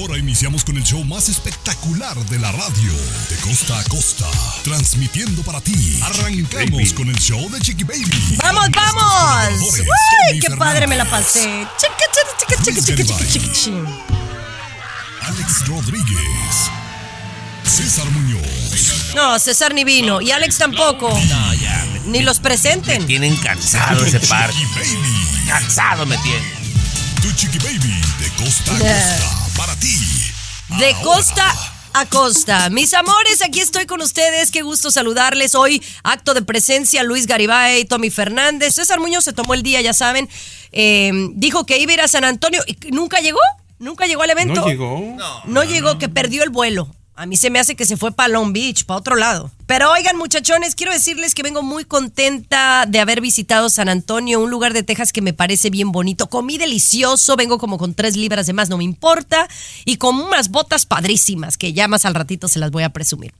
Ahora iniciamos con el show más espectacular de la radio, de costa a costa, transmitiendo para ti. Arrancamos con el show de Chiqui Baby. ¡Vamos, vamos! ¡Uy, qué padre me la pasé! Chica, chica, chica, chica, chica, chica, chica, chica. Alex Rodríguez, César Muñoz, No, César ni vino. Y Alex tampoco. No, ya. Me, Ni los presenten. tienen cansado ese par. Chiqui Baby, Cansado me tienen. tu Chiqui Baby, de costa a costa, para ti. De Ahora. costa a costa. Mis amores, aquí estoy con ustedes. Qué gusto saludarles. Hoy, acto de presencia, Luis Garibay, Tommy Fernández. César Muñoz se tomó el día, ya saben. Eh, dijo que iba a ir a San Antonio. ¿Y ¿Nunca llegó? ¿Nunca llegó al evento? No llegó. No llegó, que perdió el vuelo. A mí se me hace que se fue para Long Beach, para otro lado. Pero oigan, muchachones, quiero decirles que vengo muy contenta de haber visitado San Antonio, un lugar de Texas que me parece bien bonito. Comí delicioso, vengo como con tres libras de más, no me importa. Y con unas botas padrísimas, que ya más al ratito se las voy a presumir.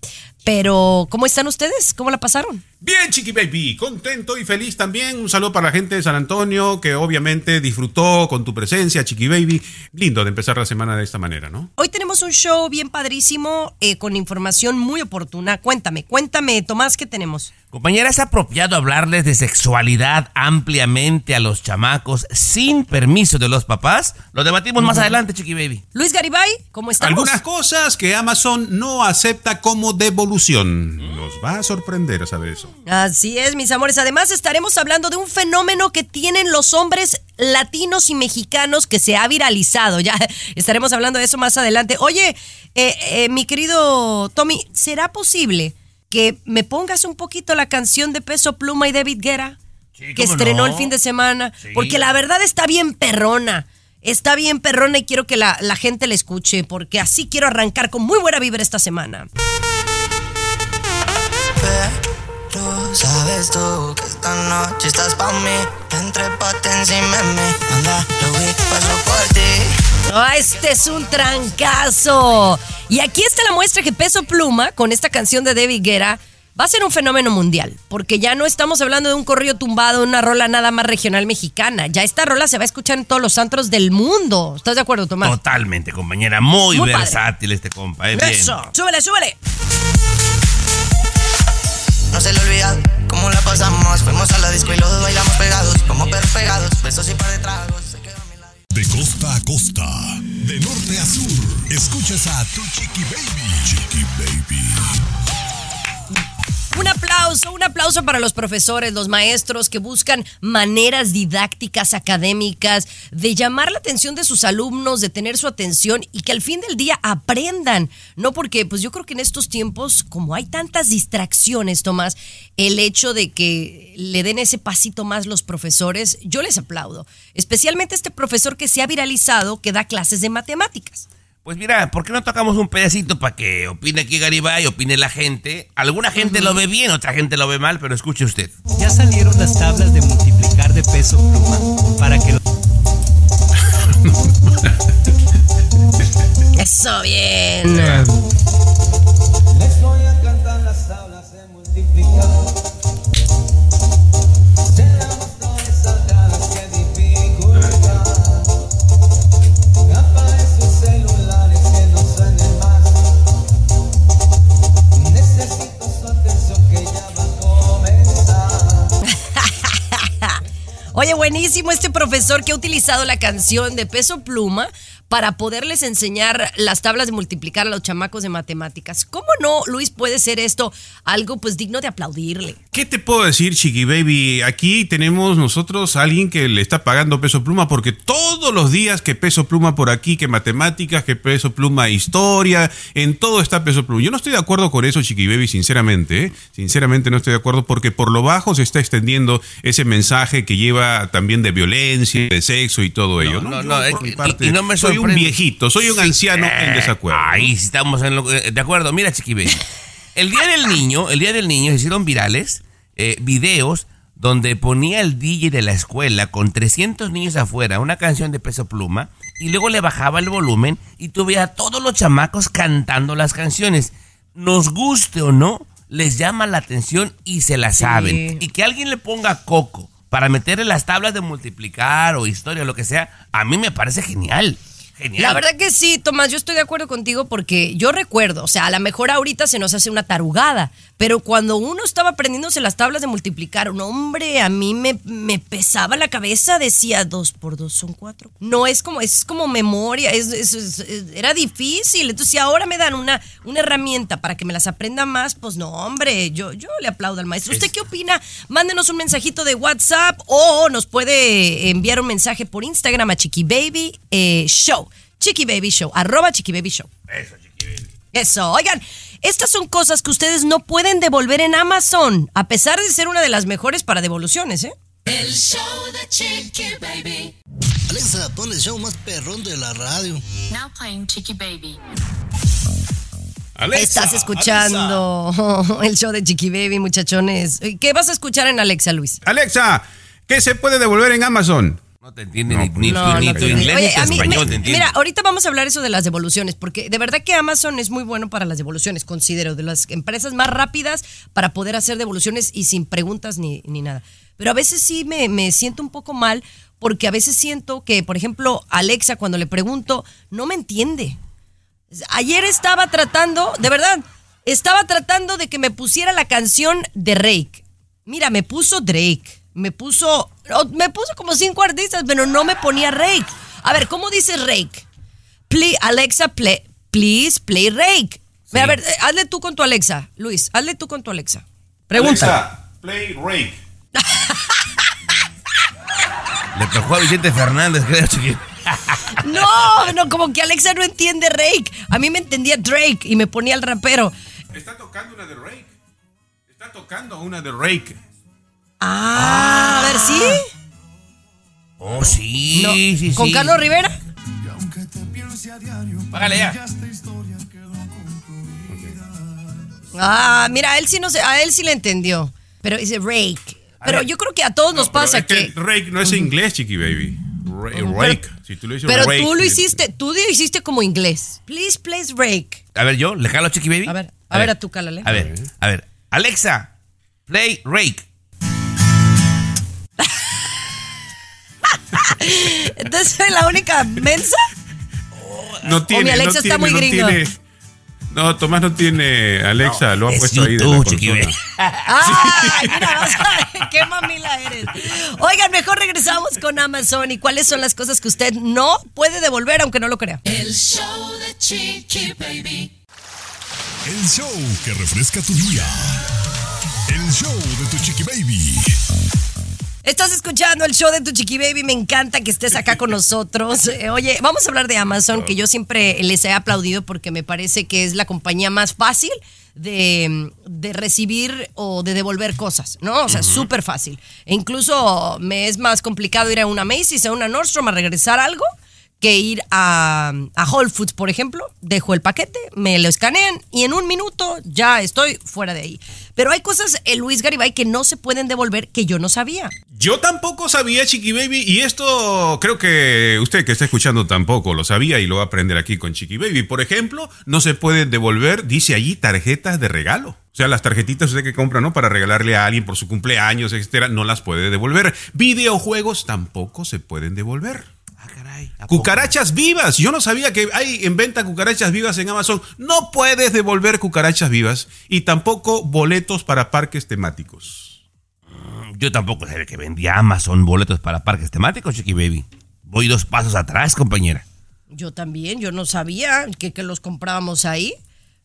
Pero, ¿cómo están ustedes? ¿Cómo la pasaron? Bien, Chiqui Baby, contento y feliz también. Un saludo para la gente de San Antonio que obviamente disfrutó con tu presencia, Chiqui Baby. Lindo de empezar la semana de esta manera, ¿no? Hoy tenemos un show bien padrísimo, eh, con información muy oportuna. Cuéntame, cuéntame, Tomás, ¿qué tenemos? Compañera, ¿es apropiado hablarles de sexualidad ampliamente a los chamacos sin permiso de los papás? Lo debatimos más adelante, Chiqui Baby. Luis Garibay, ¿cómo estamos? Algunas cosas que Amazon no acepta como devolución. Nos va a sorprender a saber eso. Así es, mis amores. Además, estaremos hablando de un fenómeno que tienen los hombres latinos y mexicanos que se ha viralizado. Ya estaremos hablando de eso más adelante. Oye, eh, eh, mi querido Tommy, ¿será posible que me pongas un poquito la canción de Peso Pluma y David Guerra? Sí, que estrenó no. el fin de semana. Sí. Porque la verdad está bien perrona. Está bien perrona y quiero que la, la gente la escuche. Porque así quiero arrancar con muy buena vibra esta semana. Pero sabes tú que esta noche estás pa' mí Entre encima de mí Anda, lo vi, paso por ti Ah, este es un trancazo. Y aquí está la muestra que Peso Pluma, con esta canción de David Guerra, va a ser un fenómeno mundial. Porque ya no estamos hablando de un corrido tumbado, una rola nada más regional mexicana. Ya esta rola se va a escuchar en todos los antros del mundo. ¿Estás de acuerdo, Tomás? Totalmente, compañera. Muy, Muy padre. versátil este compa. eh, bien. Eso. Súbele, súbele. No se le olvida cómo la pasamos Fuimos a la disco y los dos bailamos pegados Como perros pegados, besos y par de tragos De costa a costa, de norte a sur, escuchas a tu Chiqui Baby. Chiqui Baby. Un aplauso, un aplauso para los profesores, los maestros que buscan maneras didácticas, académicas, de llamar la atención de sus alumnos, de tener su atención y que al fin del día aprendan. No porque, pues yo creo que en estos tiempos, como hay tantas distracciones, Tomás, el hecho de que le den ese pasito más los profesores, yo les aplaudo. Especialmente este profesor que se ha viralizado, que da clases de matemáticas. Pues mira, ¿por qué no tocamos un pedacito para que opine aquí Garibay, opine la gente? Alguna gente lo ve bien, otra gente lo ve mal, pero escuche usted. Ya salieron las tablas de multiplicar de peso pluma para que lo- Eso bien. Oye, buenísimo este profesor que ha utilizado la canción de Peso Pluma para poderles enseñar las tablas de multiplicar a los chamacos de matemáticas. ¿Cómo no, Luis, puede ser esto algo pues digno de aplaudirle? ¿Qué te puedo decir, Chiqui Baby? Aquí tenemos nosotros a alguien que le está pagando peso pluma porque todos los días que peso pluma por aquí, que matemáticas, que peso pluma historia, en todo está peso pluma. Yo no estoy de acuerdo con eso, Chiqui Baby, sinceramente. ¿eh? Sinceramente no estoy de acuerdo porque por lo bajo se está extendiendo ese mensaje que lleva también de violencia, de sexo y todo ello. No, no, no, por mi parte, y- y no me soy un viejito, soy un anciano en desacuerdo. ¿no? Ahí estamos en lo- eh, de acuerdo. Mira, Chiqui Baby. El día del niño, el día del niño se hicieron virales eh, videos donde ponía el DJ de la escuela con 300 niños afuera una canción de peso pluma y luego le bajaba el volumen y tú veías a todos los chamacos cantando las canciones. Nos guste o no, les llama la atención y se la saben. Y que alguien le ponga coco para meterle las tablas de multiplicar o historia o lo que sea, a mí me parece genial. Genial. La verdad que sí, Tomás, yo estoy de acuerdo contigo porque yo recuerdo, o sea, a lo mejor ahorita se nos hace una tarugada, pero cuando uno estaba aprendiéndose las tablas de multiplicar, un hombre, a mí me, me pesaba la cabeza, decía dos por dos son cuatro. No es como, es como memoria, es, es- es- es- era difícil. Entonces, si ahora me dan una, una herramienta para que me las aprenda más, pues no, hombre, yo, yo le aplaudo al maestro. ¿Usted qué opina? Mándenos un mensajito de WhatsApp o nos puede enviar un mensaje por Instagram a Chiqui Baby eh, Show. Chiqui Baby Show, arroba Chiqui Baby Show. Eso, Chiqui Baby. Eso, oigan, estas son cosas que ustedes no pueden devolver en Amazon, a pesar de ser una de las mejores para devoluciones, ¿eh? El show de Chiqui Baby. Alexa, pon el show más perrón de la radio. Now playing Chicky Baby. Alexa, Estás escuchando el show de Chiqui Baby, muchachones. ¿Qué vas a escuchar en Alexa, Luis? Alexa, ¿qué se puede devolver en Amazon? No te entiende ni, ni No, tu, ni no tu inglés Oye, ni tu español, me- te entiende. Mira, ahorita vamos a hablar eso de las devoluciones, porque de verdad que Amazon es muy bueno para las devoluciones, considero, de las empresas más rápidas para poder hacer devoluciones y sin preguntas ni, ni nada. Pero a veces sí me, me siento un poco mal, porque a veces siento que, por ejemplo, Alexa, cuando le pregunto, no me entiende. Ayer estaba tratando, de verdad, estaba tratando de que me pusiera la canción de Drake. Mira, me puso Drake. Me puso. Me puso como cinco artistas, pero no me ponía Drake. A ver, ¿cómo dice Drake? Play, Alexa, play, please play Drake. A ver, eh, hazle tú con tu Alexa, Luis. Hazle tú con tu Alexa. Pregunta. Alexa, play Rake. Le tocó a Vicente Fernández, creo, chiqui. No, no, como que Alexa no entiende Drake. A mí me entendía Drake y me ponía el rapero. Está tocando una de Rake. Está tocando una de Rake. Ah, a ver, ¿sí? Oh, sí, No, sí, sí. ¿Con Carlos Rivera? Págale ya. Ah, mira, a él sí no sé, a él sí le entendió. Pero dice Rake. Pero ver. yo creo que a todos nos pasa es que, que. Rake no es inglés, chiqui baby. Rake. pero- si tú le dices Pero Rake, tú lo hiciste, tú lo hiciste como inglés. Please, please, Rake. A ver, yo, ¿le jalo Chiqui Baby? A ver, a ver, a tú, cálale. A ver, a ver. Alexa, play Rake. Entonces soy la única mensa. No tiene, mi Alexa no está tiene, muy no gringa. tiene. No, Tomás no tiene Alexa, lo ha es puesto ahí de la consola. Ay, mira, vas a ver qué mamila eres. Oigan, mejor regresamos con Amazon y cuáles son las cosas que usted no puede devolver aunque no lo crea. El show de Chiqui Baby. El show que refresca tu día. El show de tu. Estás escuchando el show de tu chiqui baby. Me encanta que estés acá con nosotros. Eh, Oye, vamos a hablar de Amazon, que yo siempre les he aplaudido porque me parece que es la compañía más fácil de, de recibir o de devolver cosas, ¿no? O sea, súper fácil. E incluso me es más complicado ir a una Macy's, a una Nordstrom a regresar algo que ir a, a Whole Foods, por ejemplo. Dejo el paquete, me lo escanean y en un minuto ya estoy fuera de ahí. Pero hay cosas, eh, Luis Garibay, que no se pueden devolver que yo no sabía. Yo tampoco sabía, Chiqui Baby, y esto creo que usted que está escuchando tampoco lo sabía y lo va a aprender aquí con Chiqui Baby. Por ejemplo, no se pueden devolver, dice allí, tarjetas de regalo. O sea, las tarjetitas usted que compra, ¿no? Para regalarle a alguien por su cumpleaños, etcétera, no las puede devolver. Videojuegos tampoco se pueden devolver. Cucarachas vivas. Yo no sabía que hay en venta cucarachas vivas en Amazon. No puedes devolver cucarachas vivas y tampoco boletos para parques temáticos. Yo tampoco sabía que vendía Amazon boletos para parques temáticos, Chiqui Baby. Voy dos pasos atrás, compañera. Yo también, yo no sabía que, que los comprábamos ahí.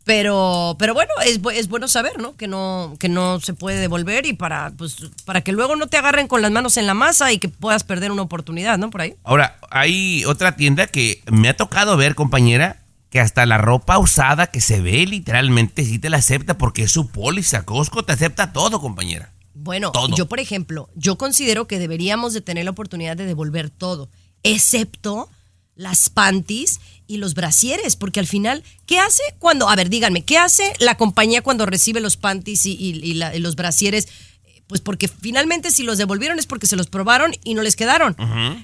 Pero, pero bueno, es, es bueno saber, ¿no? Que no, que no se puede devolver y para, pues, para que luego no te agarren con las manos en la masa y que puedas perder una oportunidad, ¿no? Por ahí. Ahora, hay otra tienda que me ha tocado ver, compañera, que hasta la ropa usada que se ve literalmente sí te la acepta porque es su póliza. Costco te acepta todo, compañera. Bueno, Todo. yo por ejemplo, yo considero que deberíamos de tener la oportunidad de devolver todo, excepto las panties y los brasieres, porque al final, ¿qué hace cuando, a ver, díganme, ¿qué hace la compañía cuando recibe los panties y, y- y la- y los brasieres? Pues porque finalmente si los devolvieron es porque se los probaron y no les quedaron.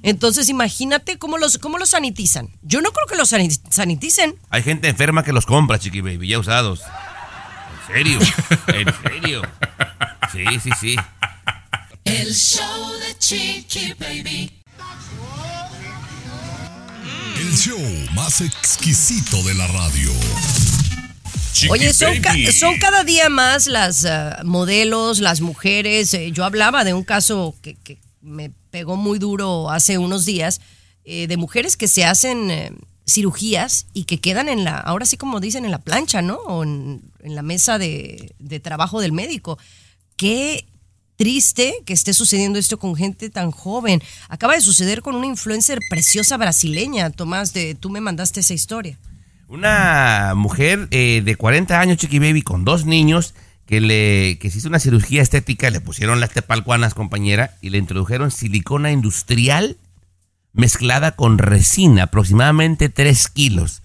Entonces imagínate cómo los, cómo los sanitizan. Yo no creo que los sani- saniticen. Hay gente enferma que los compra, Chiqui Baby, ya usados. ¿En serio? ¿En serio? Sí, sí, sí. El show de Chiqui Baby. El show más exquisito de la radio. Chiqui Oye, son, ca- Baby. son cada día más las ah, modelos, las mujeres. eh, yo hablaba de un caso que, que me pegó muy duro hace unos días, eh, de mujeres que se hacen eh, cirugías y que quedan en la, ahora sí como dicen, en la plancha, ¿no? O en, en la mesa de, de trabajo del médico. Qué triste que esté sucediendo esto con gente tan joven. Acaba de suceder con una influencer preciosa brasileña, Tomás, de, tú me mandaste esa historia. Una mujer eh, de 40 años, Chiqui Baby, con dos niños, que, le, que se hizo una cirugía estética, le pusieron las tepalcuanas, compañera, y le introdujeron silicona industrial mezclada con resina, aproximadamente 3 kilos.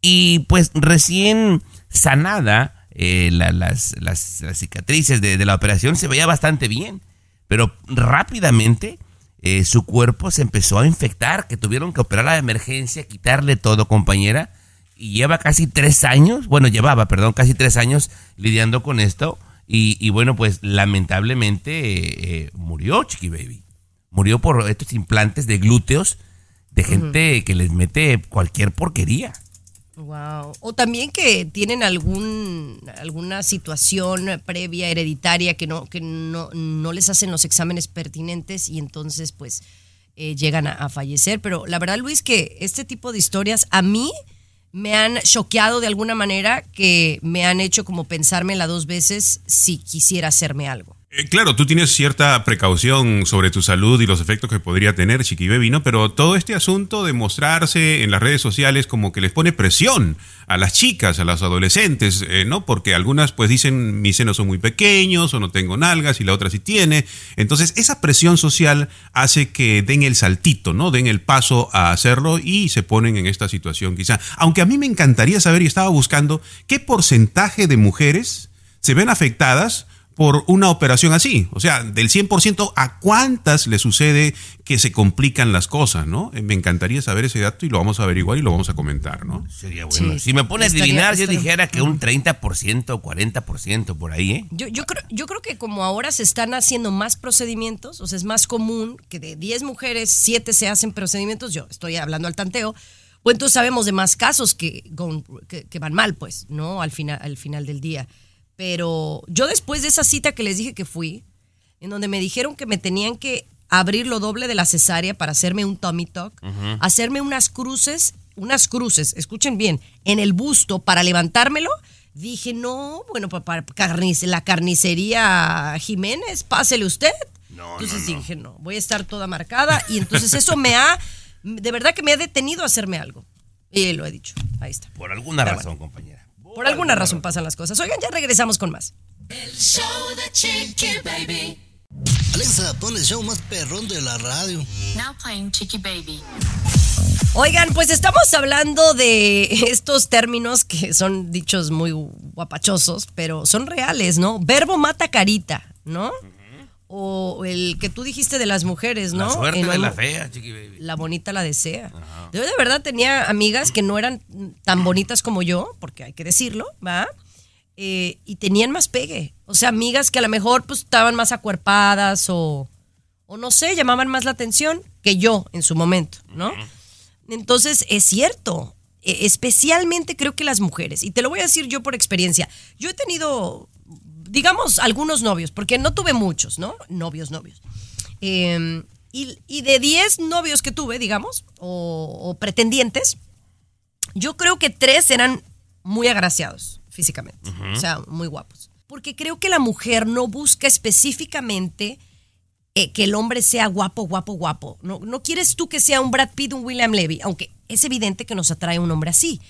Y pues recién sanada, eh, la- las, las- las cicatrices de, de la operación se veía bastante bien, pero rápidamente eh, su cuerpo se empezó a infectar, que tuvieron que operar a emergencia, quitarle todo, compañera, y lleva casi tres años, bueno, llevaba, perdón, casi tres años lidiando con esto, y, y bueno, pues lamentablemente eh, eh, murió Chiqui Baby. Murió por estos implantes de glúteos de gente que les mete cualquier porquería. Wow. O también que tienen algún alguna situación previa hereditaria que no que no, no les hacen los exámenes pertinentes y entonces pues eh, llegan a, a fallecer. Pero la verdad Luis que este tipo de historias a mí me han choqueado de alguna manera que me han hecho como pensármela dos veces si quisiera hacerme algo. Eh, Claro, tú tienes cierta precaución sobre tu salud y los efectos que podría tener Chiqui Baby, ¿no? Pero todo este asunto de mostrarse en las redes sociales como que les pone presión a las chicas, a las adolescentes, eh, ¿no? Porque algunas pues dicen mis senos son muy pequeños o no tengo nalgas y la otra sí tiene. Entonces esa presión social hace que den el saltito, ¿no? Den el paso a hacerlo y se ponen en esta situación quizá. Aunque a mí me encantaría saber y estaba buscando qué porcentaje de mujeres se ven afectadas por una operación así. O sea, del 100%, ¿a cuántas le sucede que se complican las cosas, no? Eh, Me encantaría saber ese dato y lo vamos a averiguar y lo vamos a comentar, ¿no? Sería bueno. Sí. si me pone a Estaría- adivinar, yo dijera que un 30% o 40% por ahí, ¿eh? Yo, yo, creo, yo creo que como ahora se están haciendo más procedimientos, o sea, es más común que de 10 mujeres, 7 se hacen procedimientos, yo estoy hablando al tanteo, pues entonces sabemos de más casos que, que van mal, pues, ¿no? Al final, al final del día. Pero yo después de esa cita que les dije que fui, en donde me dijeron que me tenían que abrir lo doble de la cesárea para hacerme un tummy tuck, hacerme unas cruces, unas cruces, escuchen bien, en el busto para levantármelo. Dije, no, bueno, para, la carnicería Jiménez, pásele usted. entonces dije, no, voy a estar toda marcada. Y entonces eso me ha, de verdad que me ha detenido a hacerme algo. Y lo he dicho, ahí está. Por alguna Pero razón, compañera. Por alguna razón pasan las cosas. Oigan, ya regresamos con más. El show de Chiqui Baby. Alexa, pon el show más perrón de la radio. Now playing Chiqui Baby. Oigan, pues estamos hablando de estos términos que son dichos muy guapachosos, pero son reales, ¿no? Verbo mata carita, ¿no? O el que tú dijiste de las mujeres, ¿no? La suerte de la fea, chiqui baby. la bonita la desea. Yo de verdad tenía amigas que no eran tan bonitas como yo, porque hay que decirlo, ¿va? Eh, y tenían más pegue. O sea, amigas que a lo mejor pues estaban más acuerpadas o, o no sé, llamaban más la atención que yo en su momento, ¿no? Entonces, es cierto. E- Especialmente creo que las mujeres. Y te lo voy a decir yo por experiencia. Yo he tenido, digamos, algunos novios, porque no tuve muchos, ¿no? Novios, novios. Eh, y, y de 10 novios que tuve, digamos, o, o pretendientes, yo creo que tres eran muy agraciados físicamente, o sea, muy guapos. Porque creo que la mujer no busca específicamente eh, que el hombre sea guapo, guapo, guapo. No, no quieres tú que sea un Brad Pitt, un William Levy, aunque es evidente que nos atrae un hombre así.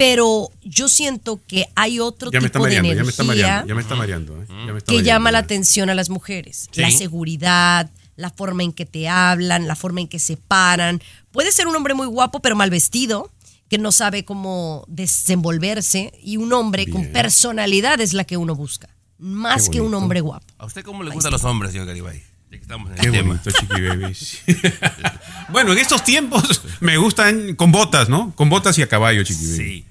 Pero yo siento que hay otro Ya me está tipo de energía ya me está mareando, ya me está mareando. ¿eh? Ya me está que mareando. llama la atención a las mujeres. Sí. La seguridad, la forma en que te hablan, la forma en que se paran. Puede ser un hombre muy guapo pero mal vestido, que no sabe cómo desenvolverse y un hombre con personalidad es la que uno busca, más que un hombre guapo. ¿A usted cómo le gustan los hombres, señor Garibay? Ya que estamos en el Qué tema. bonito, Chiqui Baby. Sí. bueno, en estos tiempos me gustan con botas, ¿no? Con botas y a caballo, Chiqui. Sí.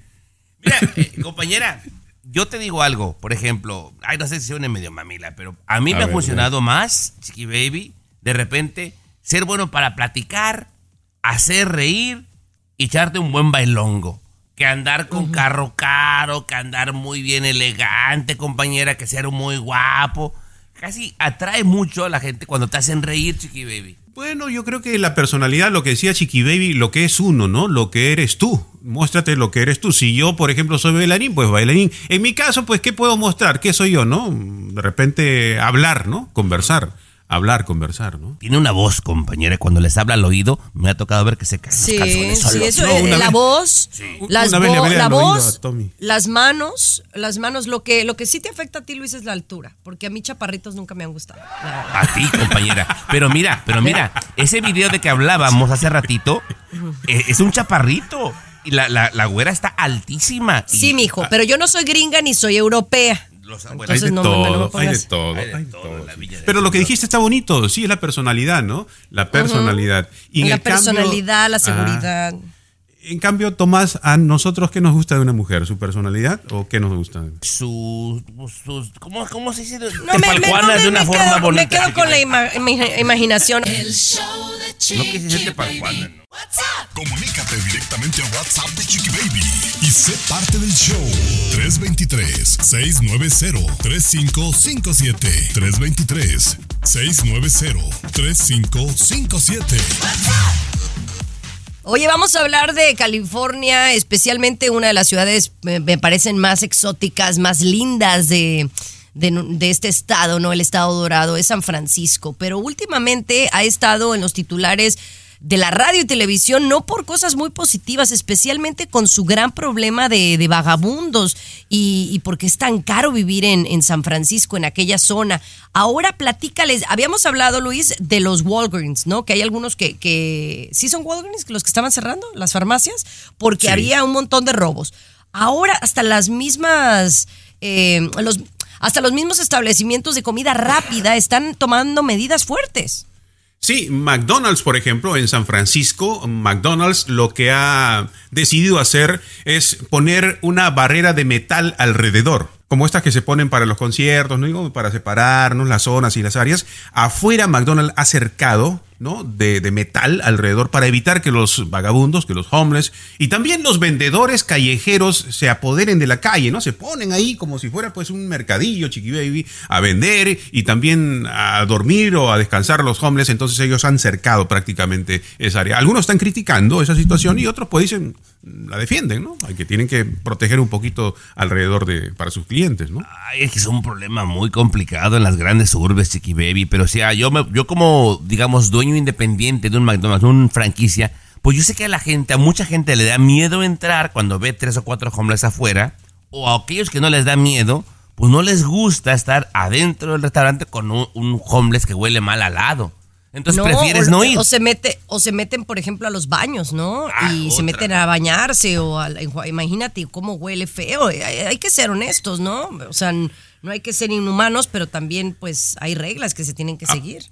Mira, eh, compañera, yo te digo algo, por ejemplo, ay, no sé si medio mamila, pero a mí A me ha funcionado más, Chiqui Baby, de repente, ser bueno para platicar, hacer reír y echarte un buen bailongo. Que andar con carro caro, que andar muy bien elegante, compañera, que ser muy guapo. Casi atrae mucho a la gente cuando te hacen reír, Chiqui Baby. Bueno, yo creo que la personalidad, lo que decía Chiqui Baby, lo que es uno, ¿no? Lo que eres tú. Muéstrate lo que eres tú. Si yo, por ejemplo, soy bailarín, pues bailarín. En mi caso, pues, ¿qué puedo mostrar? ¿Qué soy yo, no? De repente, hablar, ¿no? Conversar. Hablar, conversar, ¿no? Tiene una voz, compañera, cuando les habla al oído, me ha tocado ver que se caen Sí, los calzones sí, eso No, es, una la vez- voz, las vo- la voz, las manos, las manos, lo que, lo que sí te afecta a ti, Luis, es la altura, porque a mí chaparritos nunca me han gustado. A ti, compañera. Pero mira, pero mira, ese video de que hablábamos hace ratito eh, es un chaparrito. Y la, la, la güera está altísima. Y- Sí, mijo, pero yo no soy gringa ni soy europea. Los- Hay Entonces de no, no todo, hay de todo, hay de todo. Pero lo que dijiste está bonito, sí, es la personalidad, ¿no? La personalidad. Y en la el cambio- personalidad, la Ajá. seguridad. En cambio, Tomás, ¿a nosotros qué nos gusta de una mujer? ¿Su personalidad o qué nos gusta? Sus, sus ¿cómo, ¿Cómo se dice? No, me, me- no, me- de una me forma quedo, bonita. me quedo con la ima- ima- imaginación. El show de No Chiqui quise decir tepalcuana, Baby. ¿no? Comunícate directamente a WhatsApp de Chiqui Baby y sé parte del show. 323-690-3557. 323-690-3557. Oye, vamos a hablar de California, especialmente una de las ciudades, me, parecen más exóticas, más lindas de, de este estado, ¿no? El estado dorado es San Francisco, pero últimamente ha estado en los titulares de la radio y televisión, no por cosas muy positivas, especialmente con su gran problema de, de vagabundos y, y porque es tan caro vivir en, en San Francisco, en aquella zona. Ahora platícales, habíamos hablado, Luis, de los Walgreens, ¿no? Que hay algunos que, que sí son Walgreens, los que estaban cerrando, las farmacias, porque Sí. había un montón de robos. Ahora hasta las mismas, eh, los, hasta los mismos establecimientos de comida rápida están tomando medidas fuertes. Sí, McDonald's, por ejemplo, en San Francisco, McDonald's lo que ha decidido hacer es poner una barrera de metal alrededor, como estas que se ponen para los conciertos, ¿no? Digo, para separarnos las zonas y las áreas. Afuera McDonald's ha cercado, ¿no? De, de metal alrededor para evitar que los vagabundos, que los homeless y también los vendedores callejeros se apoderen de la calle, ¿no? Se ponen ahí como si fuera pues un mercadillo, chiqui baby, a vender y también a dormir o a descansar los homeless. Entonces ellos han cercado prácticamente esa área. Algunos están criticando esa situación y otros pues dicen, la defienden, ¿no? Hay que tienen que proteger un poquito alrededor de para sus clientes, ¿no? Ay, es que es un problema muy complicado en las grandes urbes, Chiqui Baby. Pero o sea, yo, me- yo como, digamos, dueño independiente de un McDonald's, una franquicia, pues yo sé que a la gente, a mucha gente le da miedo entrar cuando ve tres o cuatro homeless afuera, o a aquellos que no les da miedo, pues no les gusta estar adentro del restaurante con un, un homeless que huele mal al lado. Entonces prefieres o, no ir. O se mete, o se meten, por ejemplo, a los baños, ¿no? Ah, y se meten a bañarse o a, imagínate cómo huele feo. Hay, hay que ser honestos, ¿no? O sea, no hay que ser inhumanos, pero también, pues, hay reglas que se tienen que seguir.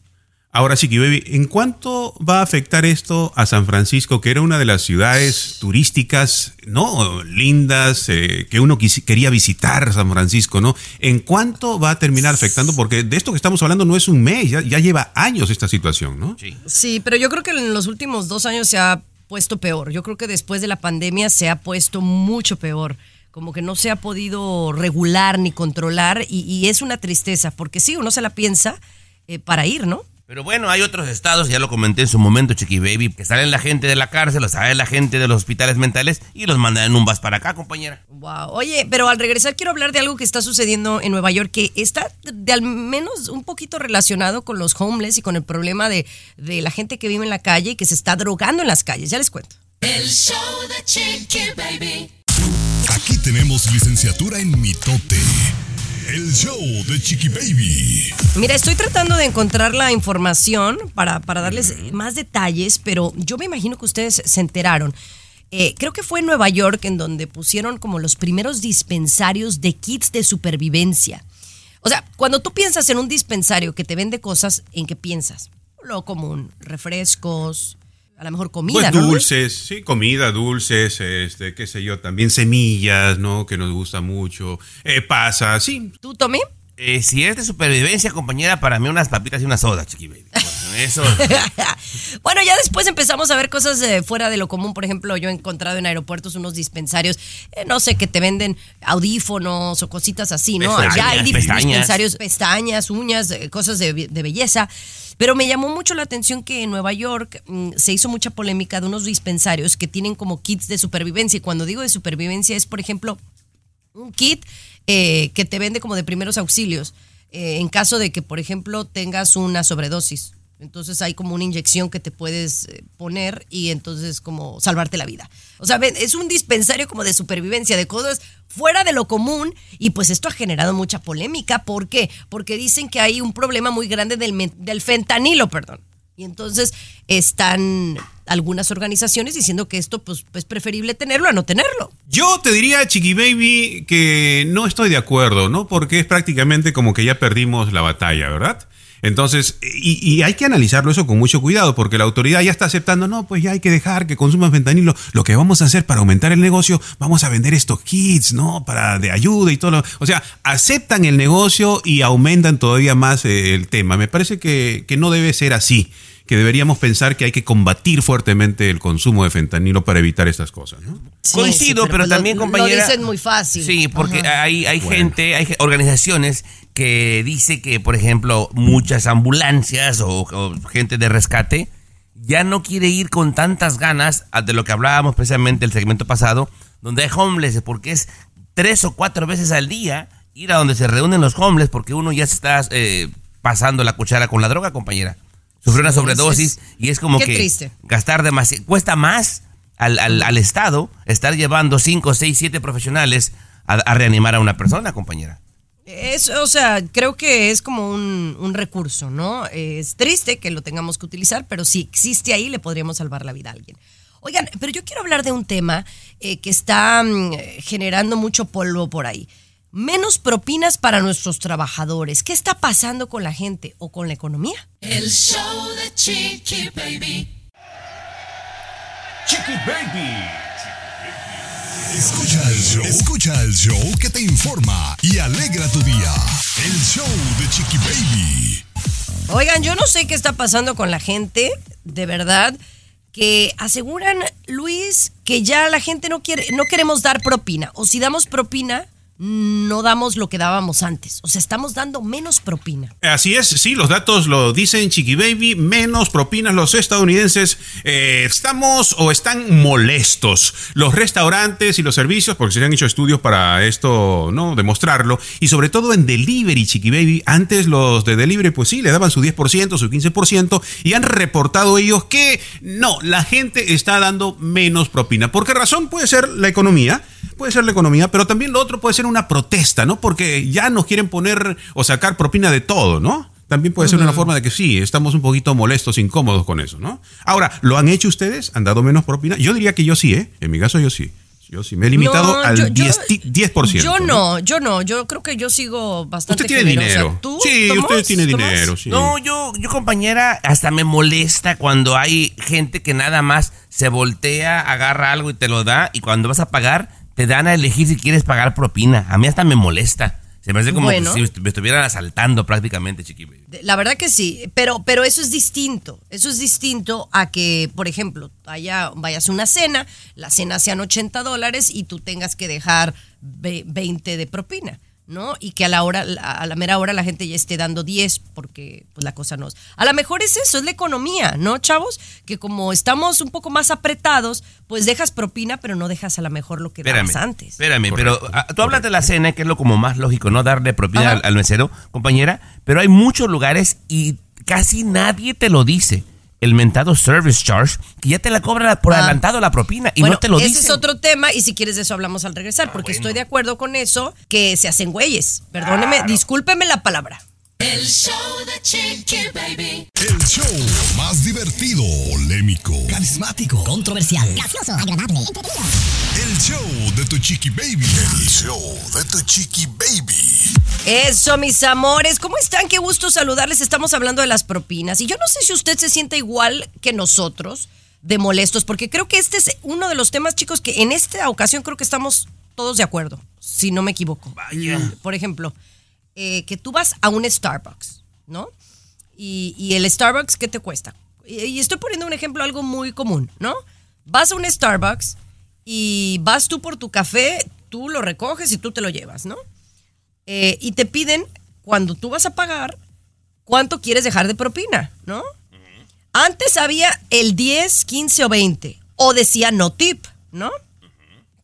Ahora sí, Baby, ¿en cuánto va a afectar esto a San Francisco, que era una de las ciudades turísticas, ¿no? Lindas, eh, que uno quería visitar San Francisco, ¿no? ¿En cuánto va a terminar afectando? Porque de esto que estamos hablando no es un mes, ya, ya lleva años esta situación, ¿no? Sí, pero yo creo que en los últimos dos años se ha puesto peor. Yo creo que después de la pandemia se ha puesto mucho peor. Como que no se ha podido regular ni controlar y, y es una tristeza, porque sí, uno se la piensa eh, para ir, ¿no? Pero bueno, hay otros estados, ya lo comenté en su momento, Chiqui Baby, que salen la gente de la cárcel, o sale la gente de los hospitales mentales y los mandan en un bus para acá, compañera. Wow. Oye, pero al regresar quiero hablar de algo que está sucediendo en Nueva York, que está de al menos un poquito relacionado con los homeless y con el problema de, de la gente que vive en la calle y que se está drogando en las calles. Ya les cuento. El show de Chiqui Baby. Aquí tenemos licenciatura en mitote. El show de Chiqui Baby. Mira, estoy tratando de encontrar la información para, para darles más detalles, pero yo me imagino que ustedes se enteraron. Eh, creo que fue en Nueva York en donde pusieron como los primeros dispensarios de kits de supervivencia. O sea, cuando tú piensas en un dispensario que te vende cosas, ¿en qué piensas? Lo común, refrescos, a lo mejor comida, Pues ¿no? dulces, sí, comida, dulces, este, qué sé yo, también semillas, ¿no? Que nos gusta mucho, eh, pasas, sí. ¿Tú, Tommy? Eh, si es de supervivencia, compañera, para mí unas papitas y una soda, chiqui baby. Eso. bueno, ya después empezamos a ver cosas de fuera de lo común. Por ejemplo, yo he encontrado en aeropuertos unos dispensarios, eh, no sé, que te venden audífonos o cositas así, ¿no? Pestañas, ya hay pestañas. dispensarios, pestañas, uñas, eh, cosas de, de belleza. Pero me llamó mucho la atención que en Nueva York mm, se hizo mucha polémica de unos dispensarios que tienen como kits de supervivencia. Y cuando digo de supervivencia es, por ejemplo, un kit eh, que te vende como de primeros auxilios eh, en caso de que, por ejemplo, tengas una sobredosis. Entonces hay como una inyección que te puedes eh, poner y entonces como salvarte la vida. O sea, es un dispensario como de supervivencia, de cosas fuera de lo común y pues esto ha generado mucha polémica. ¿Por qué? Porque dicen que hay un problema muy grande del, del fentanilo, perdón. Y entonces están algunas organizaciones diciendo que esto pues, es preferible tenerlo a no tenerlo. Yo te diría, Chiqui Baby, que no estoy de acuerdo, ¿no? Porque es prácticamente como que ya perdimos la batalla, ¿verdad? Entonces, y, y hay que analizarlo eso con mucho cuidado, porque la autoridad ya está aceptando, no, pues ya hay que dejar que consuman fentanilo. Lo que vamos a hacer para aumentar el negocio, vamos a vender estos kits, ¿no? Para de ayuda y todo. Lo, o sea, aceptan el negocio y aumentan todavía más eh, el tema. Me parece que, que no debe ser así, que deberíamos pensar que hay que combatir fuertemente el consumo de fentanilo para evitar estas cosas, ¿no? Coincido, pero lo- también, Lo compañera- dicen muy fácil. Sí, porque Ajá. hay, hay Bueno. gente, hay organizaciones que dice que, por ejemplo, muchas ambulancias o, o gente de rescate ya no quiere ir con tantas ganas a de lo que hablábamos precisamente el segmento pasado, donde hay homeless, porque es tres o cuatro veces al día ir a donde se reúnen los homeless, porque uno ya se está eh, pasando la cuchara con la droga, compañera. Sufrió una sobredosis y es como que triste. gastar demasiado. Cuesta más al, al- al Estado estar llevando 5, 6, 7 profesionales a, a reanimar a una persona, compañera. Es, o sea, creo que es como un, un recurso, ¿no? Es triste que lo tengamos que utilizar, pero si existe ahí, le podríamos salvar la vida a alguien. Oigan, pero yo quiero hablar de un tema eh, que está mm, generando mucho polvo por ahí. Menos propinas para nuestros trabajadores. ¿Qué está pasando con la gente o con la economía? El show de Chiqui Baby. Chiqui Baby. Escucha el show. Escucha el show que te informa y alegra tu día. El show de Chiqui Baby. Oigan, yo no sé qué está pasando con la gente, de verdad, que aseguran, Luis, que ya la gente no quiere, no queremos dar propina. O si damos propina, no damos lo que dábamos antes. O sea, estamos dando menos propina. Así es, sí, los datos lo dicen Chiqui Baby, menos propinas los estadounidenses eh, estamos o están molestos. Los restaurantes y los servicios, porque se han hecho estudios para esto, ¿no? Demostrarlo. Y sobre todo en delivery, Chiqui Baby. Antes los de delivery, pues sí, le daban su 10%, su 15%, y han reportado ellos que no, la gente está dando menos propina. ¿Por qué razón? Puede ser la economía, puede ser la economía, pero también lo otro puede ser una protesta, ¿no? Porque ya nos quieren poner o sacar propina de todo, ¿no? También puede ser una forma de que sí, estamos un poquito molestos, incómodos con eso, ¿no? Ahora, ¿lo han hecho ustedes? ¿Han dado menos propina? Yo diría que yo sí, ¿eh? En mi caso yo sí. Yo sí, me he limitado No, al yo- yo- 10, ti- 10%. Yo no, yo no. Yo creo que yo sigo bastante Usted tiene generosa. dinero. ¿Tú, sí, Tomás? usted tiene Tomás? dinero, sí. No, yo, yo, compañera, hasta me molesta cuando hay gente que nada más se voltea, agarra algo y te lo da, y cuando vas a pagar, te dan a elegir si quieres pagar propina. A mí hasta me molesta. Se me hace como Bueno. que si me estuvieran asaltando prácticamente, chiqui. baby. La verdad que sí, pero, pero eso es distinto. Eso es distinto a que, por ejemplo, haya, vayas a una cena, la cena sean 80 dólares y tú tengas que dejar ve- 20 de propina, ¿no? Y que a la hora, a la mera hora la gente ya esté dando 10 porque pues la cosa no es. A lo mejor es eso, es la economía, ¿no, chavos? Que como estamos un poco más apretados, pues dejas propina, pero no dejas a lo mejor lo que dabas antes. espérame, pero ah, tú hablas de la cena, que es lo como más lógico, no darle propina al mesero, compañera, pero hay muchos lugares y casi nadie te lo dice. El mentado service charge, que ya te la cobra por Ah. adelantado la propina y bueno, no te lo ese dicen. es otro tema y si quieres de eso hablamos al regresar, porque estoy de acuerdo con eso, que se hacen güeyes. Perdóneme, discúlpeme la palabra. El show de Chiqui Baby. El show más divertido, polémico, Carismático, controversial, gracioso, agradable, el show de tu chiqui baby. El show de tu chiqui baby. Eso, mis amores, ¿cómo están? Qué gusto saludarles. Estamos hablando de las propinas. Y yo no sé si usted se siente igual que nosotros de molestos, porque creo que este es uno de los temas, chicos, que en esta ocasión creo que estamos todos de acuerdo, si no me equivoco. Por ejemplo, eh, que tú vas a un Starbucks, ¿no? Y, y el Starbucks, ¿qué te cuesta? Y, y estoy poniendo un ejemplo, algo muy común, ¿no? Vas a un Starbucks y vas tú por tu café, tú lo recoges y tú te lo llevas, ¿no? Eh, y te piden, cuando tú vas a pagar, cuánto quieres dejar de propina, ¿no? Antes había el 10, 15 o 20. O decía no tip, ¿no?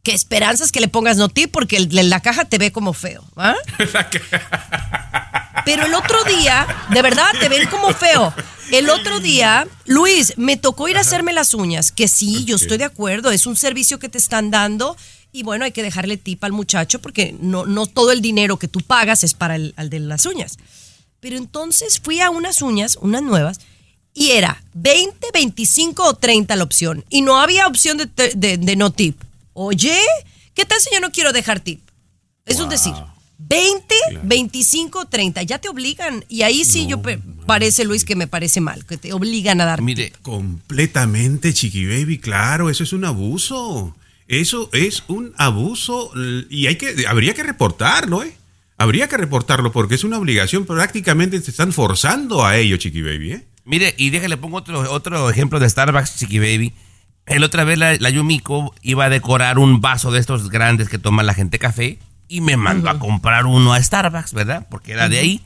Que esperanzas que le pongas no tip porque el, la caja te ve como feo, ¿ah? Pero el otro día, de verdad, te ven como feo. El otro día, Luis, me tocó ir a hacerme las uñas, que sí, yo estoy de acuerdo, es un servicio que te están dando y bueno, hay que dejarle tip al muchacho porque no, no todo el dinero que tú pagas es para el al de las uñas. Pero entonces fui a unas uñas, unas nuevas, y era 20, 25 o 30 la opción. Y no había opción de, de- de no tip. Oye, ¿qué tal si yo no quiero dejar tip? Es un decir. 20, 25 o 30. Ya te obligan. Y ahí sí yo pe- parece, Luis, que me parece mal, que te obligan a dar. Mire, Completamente, Chiqui Baby, claro, eso es un abuso. Eso es un abuso y hay que habría que reportarlo, ¿eh? Habría que reportarlo porque es una obligación, prácticamente te están forzando a ello, Chiqui Baby, ¿eh? Mire, y déjale pongo otro, otro ejemplo de Starbucks, Chiqui Baby. El otra vez la, la Yumiko iba a decorar un vaso de estos grandes que toma la gente café y me mandó a comprar uno a Starbucks, ¿verdad? Porque era de ahí.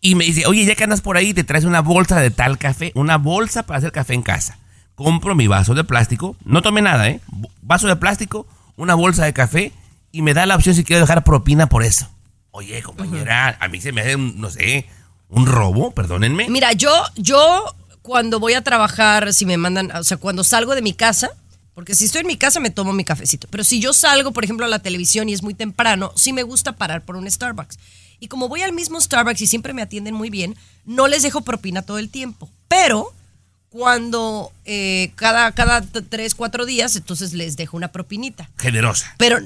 Y me dice, oye, ya que andas por ahí, te traes una bolsa de tal café, una bolsa para hacer café en casa. Compro mi vaso de plástico, no tomé nada, ¿eh? Vaso de plástico, una bolsa de café y me da la opción si quiero dejar propina por eso. Oye, compañera, a mí se me hace, un, no sé, un robo, perdónenme. Mira, yo, yo cuando voy a trabajar, si me mandan, o sea, cuando salgo de mi casa, porque si estoy en mi casa me tomo mi cafecito, pero si yo salgo, por ejemplo, a la televisión y es muy temprano, sí me gusta parar por un Starbucks. Y como voy al mismo Starbucks y siempre me atienden muy bien, no les dejo propina todo el tiempo. Pero cuando eh, cada, cada tres, cuatro días, entonces les dejo una propinita. Generosa. Pero,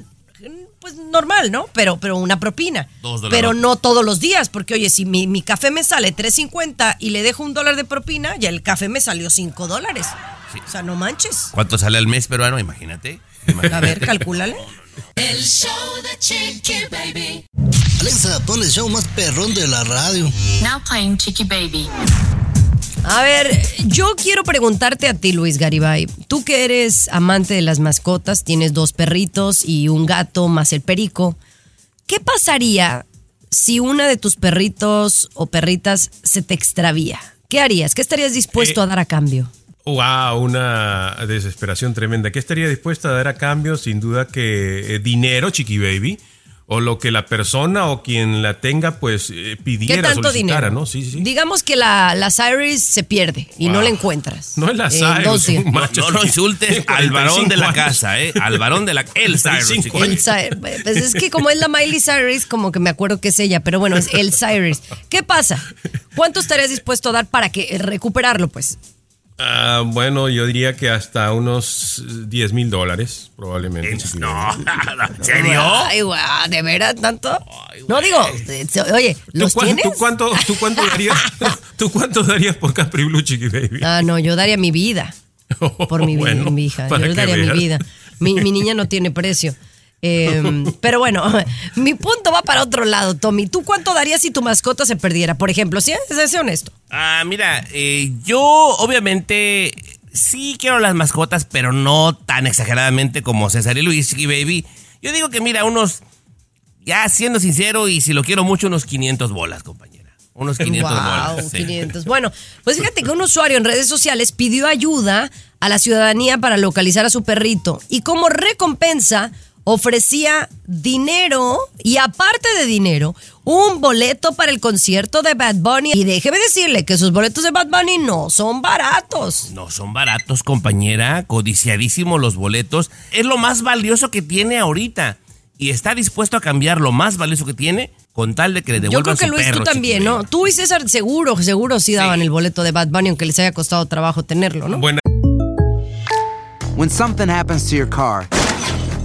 pues normal, ¿no? Pero, pero una propina. Dos dólares. Pero no todos los días, porque oye, si mi, mi café me sale 3.50 y le dejo un dólar de propina, ya el café me salió 5 dólares. O sea, no manches. ¿Cuánto sale al mes peruano? Imagínate. A ver, calcúlale. El show de Chiqui Baby. Alexa, pon el show más perrón de la radio. Now playing Chiqui Baby. A ver, yo quiero preguntarte a ti, Luis Garibay. Tú que eres amante de las mascotas, tienes dos perritos y un gato más el perico. ¿Qué pasaría si una de tus perritos o perritas se te extravía? ¿Qué harías? ¿Qué estarías dispuesto Eh, a dar a cambio? Wow, una desesperación tremenda. ¿Qué estaría dispuesta a dar a cambio? Sin duda que eh, dinero, Chiqui Baby, o lo que la persona o quien la tenga, pues eh, ¿Qué pidiera, tanto solicitara, dinero? ¿no? Sí, sí, sí. Digamos que la, la Cyrus se pierde y no la encuentras. No es la Cyrus, No, macho no lo insultes al varón de la 45 casa, ¿eh? Al varón de la... El Cyrus. 45 El Cy- pues es que como es la Miley Cyrus, como que me acuerdo que es ella, pero bueno, es el Cyrus. ¿Qué pasa? ¿Cuánto estarías dispuesto a dar para que eh, recuperarlo, pues? Ah, bueno, yo diría que hasta unos 10 mil dólares, probablemente. Chiqui No. ¿en serio? Ay, guau, ¿de veras tanto? No digo, eh, oye, ¿Tú, ¿los tienes? tú cuánto, ¿Tú cuánto darías? ¿Tú cuánto darías por Capri Blue, Chiqui Baby? Ah, no, yo daría mi vida por mi, Bueno, mi hija. Yo daría mi vida. Mi, mi niña no tiene precio. Eh, pero bueno, mi punto va para otro lado, Tommy. ¿Tú cuánto darías si tu mascota se perdiera? Por ejemplo, si es honesto. Ah, mira, eh, yo obviamente sí quiero las mascotas, pero no tan exageradamente como César y Luis y Baby. Yo digo que mira, unos, ya siendo sincero y si lo quiero mucho, unos 500 bolas, compañera. Unos 500 Wow, bolas. sí. 500. Bueno, pues fíjate que un usuario en redes sociales pidió ayuda a la ciudadanía para localizar a su perrito y como recompensa ofrecía dinero y aparte de dinero, un boleto para el concierto de Bad Bunny. Y déjeme decirle que sus boletos de Bad Bunny no son baratos. No son baratos, compañera. Codiciadísimos los boletos. Es lo más valioso que tiene ahorita. Y está dispuesto a cambiar lo más valioso que tiene con tal de que le Yo devuelvan creo que su Luis, perro, tú también. ¿no? Tú y César seguro, seguro sí daban el boleto de Bad Bunny, aunque les haya costado trabajo tenerlo, ¿no? Buena. When something happens to your car,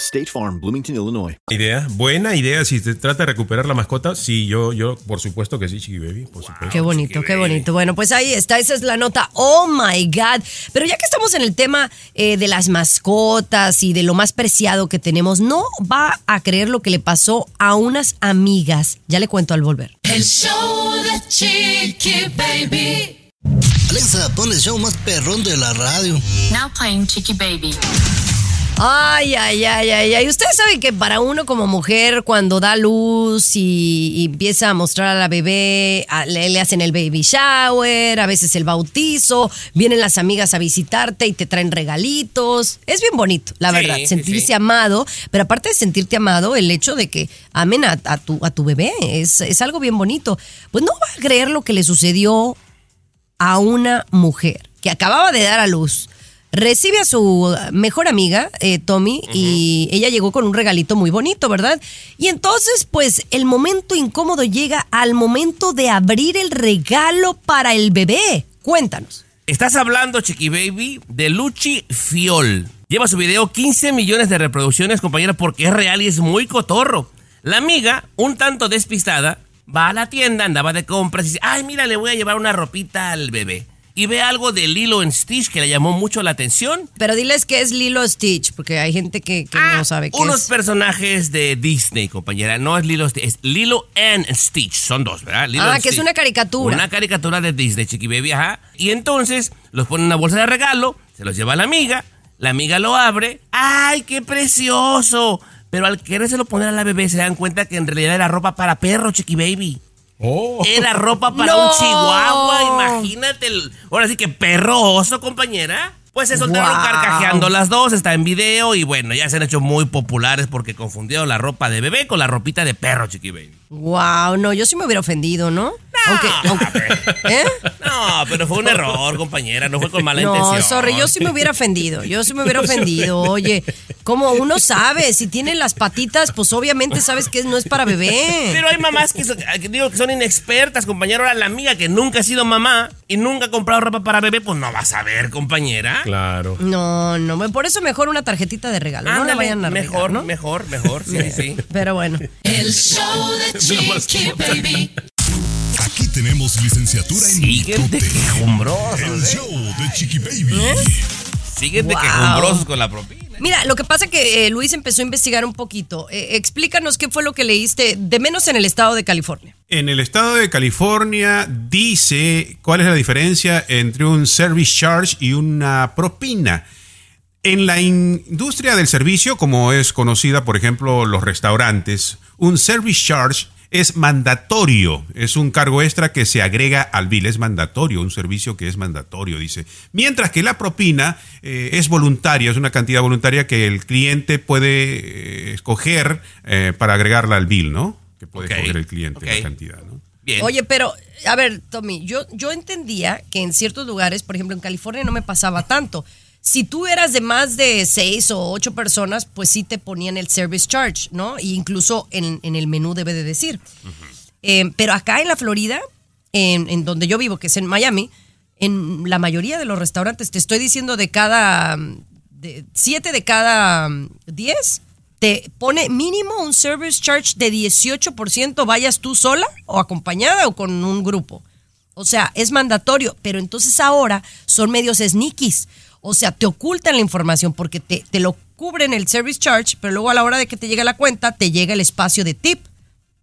State Farm, Bloomington, Illinois. Idea, buena idea. Si se trata de recuperar la mascota, sí, yo, yo, por supuesto que sí, Chiqui Baby, por supuesto. Qué bonito, qué bonito. Bueno, pues ahí está, esa es la nota. Oh my God. Pero ya que estamos en el tema eh, de las mascotas y de lo más preciado que tenemos, no va a creer lo que le pasó a unas amigas. Ya le cuento al volver. El show de Chiqui Baby. Alexa, pon el show más perrón de la radio. Now playing Chiqui Baby. Ay, ay, ay, ay, ay. Ustedes saben que para uno como mujer, cuando da luz y, y empieza a mostrar a la bebé, a- le, le hacen el baby shower, a veces el bautizo, vienen las amigas a visitarte y te traen regalitos. Es bien bonito, la Sí, verdad, sentirse sí. amado. Pero aparte de sentirte amado, el hecho de que amen a, a tu, a tu bebé es, es algo bien bonito. Pues no va a creer lo que le sucedió a una mujer que acababa de dar a luz. Recibe a su mejor amiga, eh, Tommy, y ella llegó con un regalito muy bonito, ¿verdad? Y entonces, pues, el momento incómodo llega al momento de abrir el regalo para el bebé. Cuéntanos. Estás hablando, Chiqui Baby, de Luchi Fiol. Lleva su video 15 millones de reproducciones, compañera, porque es real y es muy cotorro. La amiga, un tanto despistada, va a la tienda, andaba de compras y dice, ay, mira, le voy a llevar una ropita al bebé. Y ve algo de Lilo en Stitch que le llamó mucho la atención. Pero diles que es Lilo Stitch, porque hay gente que, que no sabe qué Unos es. personajes de Disney, compañera. No es Lilo Stitch, es Lilo and Stitch. Son dos, ¿verdad? Lilo Ah, que es una caricatura. Una caricatura de Disney, Chiqui Baby, ajá. Y entonces los pone en una bolsa de regalo, se los lleva a la amiga, la amiga lo abre. ¡Ay, qué precioso! Pero al querérselo poner a la bebé se dan cuenta que en realidad era ropa para perro, Chiqui Baby. Era ropa para No. un chihuahua, imagínate. el- ahora sí que perro oso, compañera. Pues se soltaron Wow. carcajeando las dos, está en video y bueno, ya se han hecho muy populares porque confundieron la ropa de bebé con la ropita de perro, Chiqui Baby. Wow, no, yo sí me hubiera ofendido, ¿no? Aunque, aunque- ¿eh? No, pero fue un error, compañera, no fue con mala No, intención. sorry, yo sí me hubiera ofendido. Yo sí me hubiera ofendido. Oye, como uno sabe, si tiene las patitas, pues obviamente sabes que no es para bebé. Pero hay mamás que, digo que son inexpertas, compañera. Ahora la amiga que nunca ha sido mamá y nunca ha comprado ropa para bebé, pues no va a saber, compañera. Claro. No, no, por eso mejor una tarjetita de regalo. no la vayan a mejor, regar, ¿no? mejor, mejor, sí, sí. Pero bueno. El show de Chiqui Baby. Aquí tenemos licenciatura en de mitote. quejumbrosos, El ¿eh? show de Chiqui Baby. Siguen de Wow. quejumbrosos con la propina. Mira, lo que pasa que eh, Luis empezó a investigar un poquito. Eh, explícanos qué fue lo que leíste, de menos en el estado de California. En el estado de California dice cuál es la diferencia entre un service charge y una propina. En la industria del servicio, como es conocida, por ejemplo, los restaurantes, un service charge es mandatorio, es un cargo extra que se agrega al bill, es mandatorio, un servicio que es mandatorio, dice. Mientras que la propina eh, es voluntaria, es una cantidad voluntaria que el cliente puede eh, escoger eh, para agregarla al bill, ¿no? Que puede escoger el cliente la cantidad, ¿no? Bien. Oye, pero, a ver, Tommy, yo, yo entendía que en ciertos lugares, por ejemplo en California, no me pasaba tanto. Si tú eras de más de seis o ocho personas, pues sí te ponían el service charge, ¿no? E incluso en, en el menú debe de decir. Eh, pero acá en la Florida, en, en donde yo vivo, que es en Miami, en la mayoría de los restaurantes, te estoy diciendo de cada, de, siete de cada mm, diez, te pone mínimo un service charge de 18%, vayas tú sola o acompañada o con un grupo. O sea, es mandatorio, pero entonces ahora son medios sneakies. O sea, te ocultan la información porque te, te lo cubren el service charge, pero luego a la hora de que te llegue la cuenta, te llega el espacio de tip.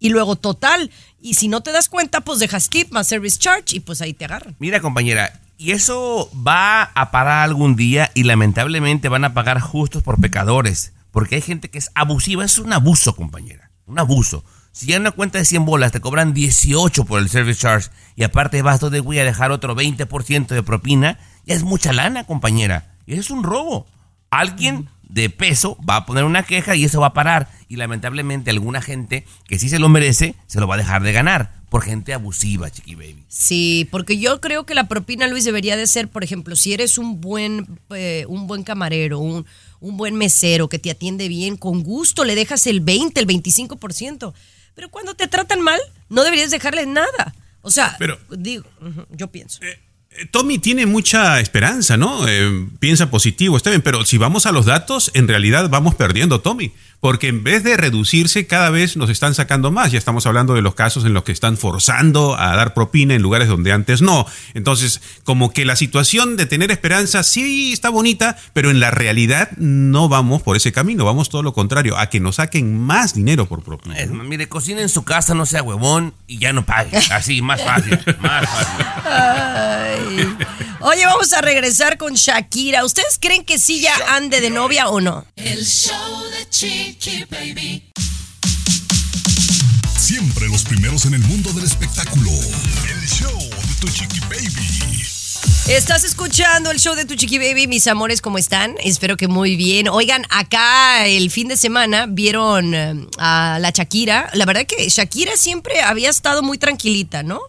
y luego total. Y si no te das cuenta, pues dejas tip más service charge y pues ahí te agarran. Mira, compañera, y eso va a parar algún día y lamentablemente van a pagar justos por pecadores. Porque hay gente que es abusiva. Es un abuso, compañera. Un abuso. Si en una cuenta de 100 bolas te cobran 18 por el service charge y aparte vas de güey a dejar otro 20% de propina, ya es mucha lana, compañera. Y es un robo. Alguien de peso va a poner una queja y eso va a parar. Y lamentablemente alguna gente que sí se lo merece, se lo va a dejar de ganar por gente abusiva, chiqui baby. Sí, porque yo creo que la propina, Luis, debería de ser, por ejemplo, si eres un buen, eh, un buen camarero, un, un buen mesero que te atiende bien, con gusto le dejas el 20, el 25%. Pero cuando te tratan mal, no deberías dejarle nada. O sea, Pero- digo, yo pienso. Eh, Tommy tiene mucha esperanza, ¿no? Eh, piensa positivo, está bien, pero si vamos a los datos, en realidad vamos perdiendo, Tommy. Porque en vez de reducirse, cada vez nos están sacando más. Ya estamos hablando de los casos en los que están forzando a dar propina en lugares donde antes no. Entonces, como que la situación de tener esperanza sí está bonita, pero en la realidad no vamos por ese camino, vamos todo lo contrario, a que nos saquen más dinero por propina. Es más, mire, cocina en su casa, no sea huevón y ya no pague. Así, más fácil, más fácil. Ay. Oye, vamos a regresar con Shakira. ¿Ustedes creen que sí ya ande de novia o no? El show de Chiqui Baby. Siempre los primeros en el mundo del espectáculo. El show de tu chiqui baby. Estás escuchando el show de Tu Chiqui Baby, mis amores, ¿cómo están? Espero que muy bien. Oigan, acá el fin de semana vieron eh, a la Shakira. La verdad que Shakira siempre había estado muy tranquilita, ¿no?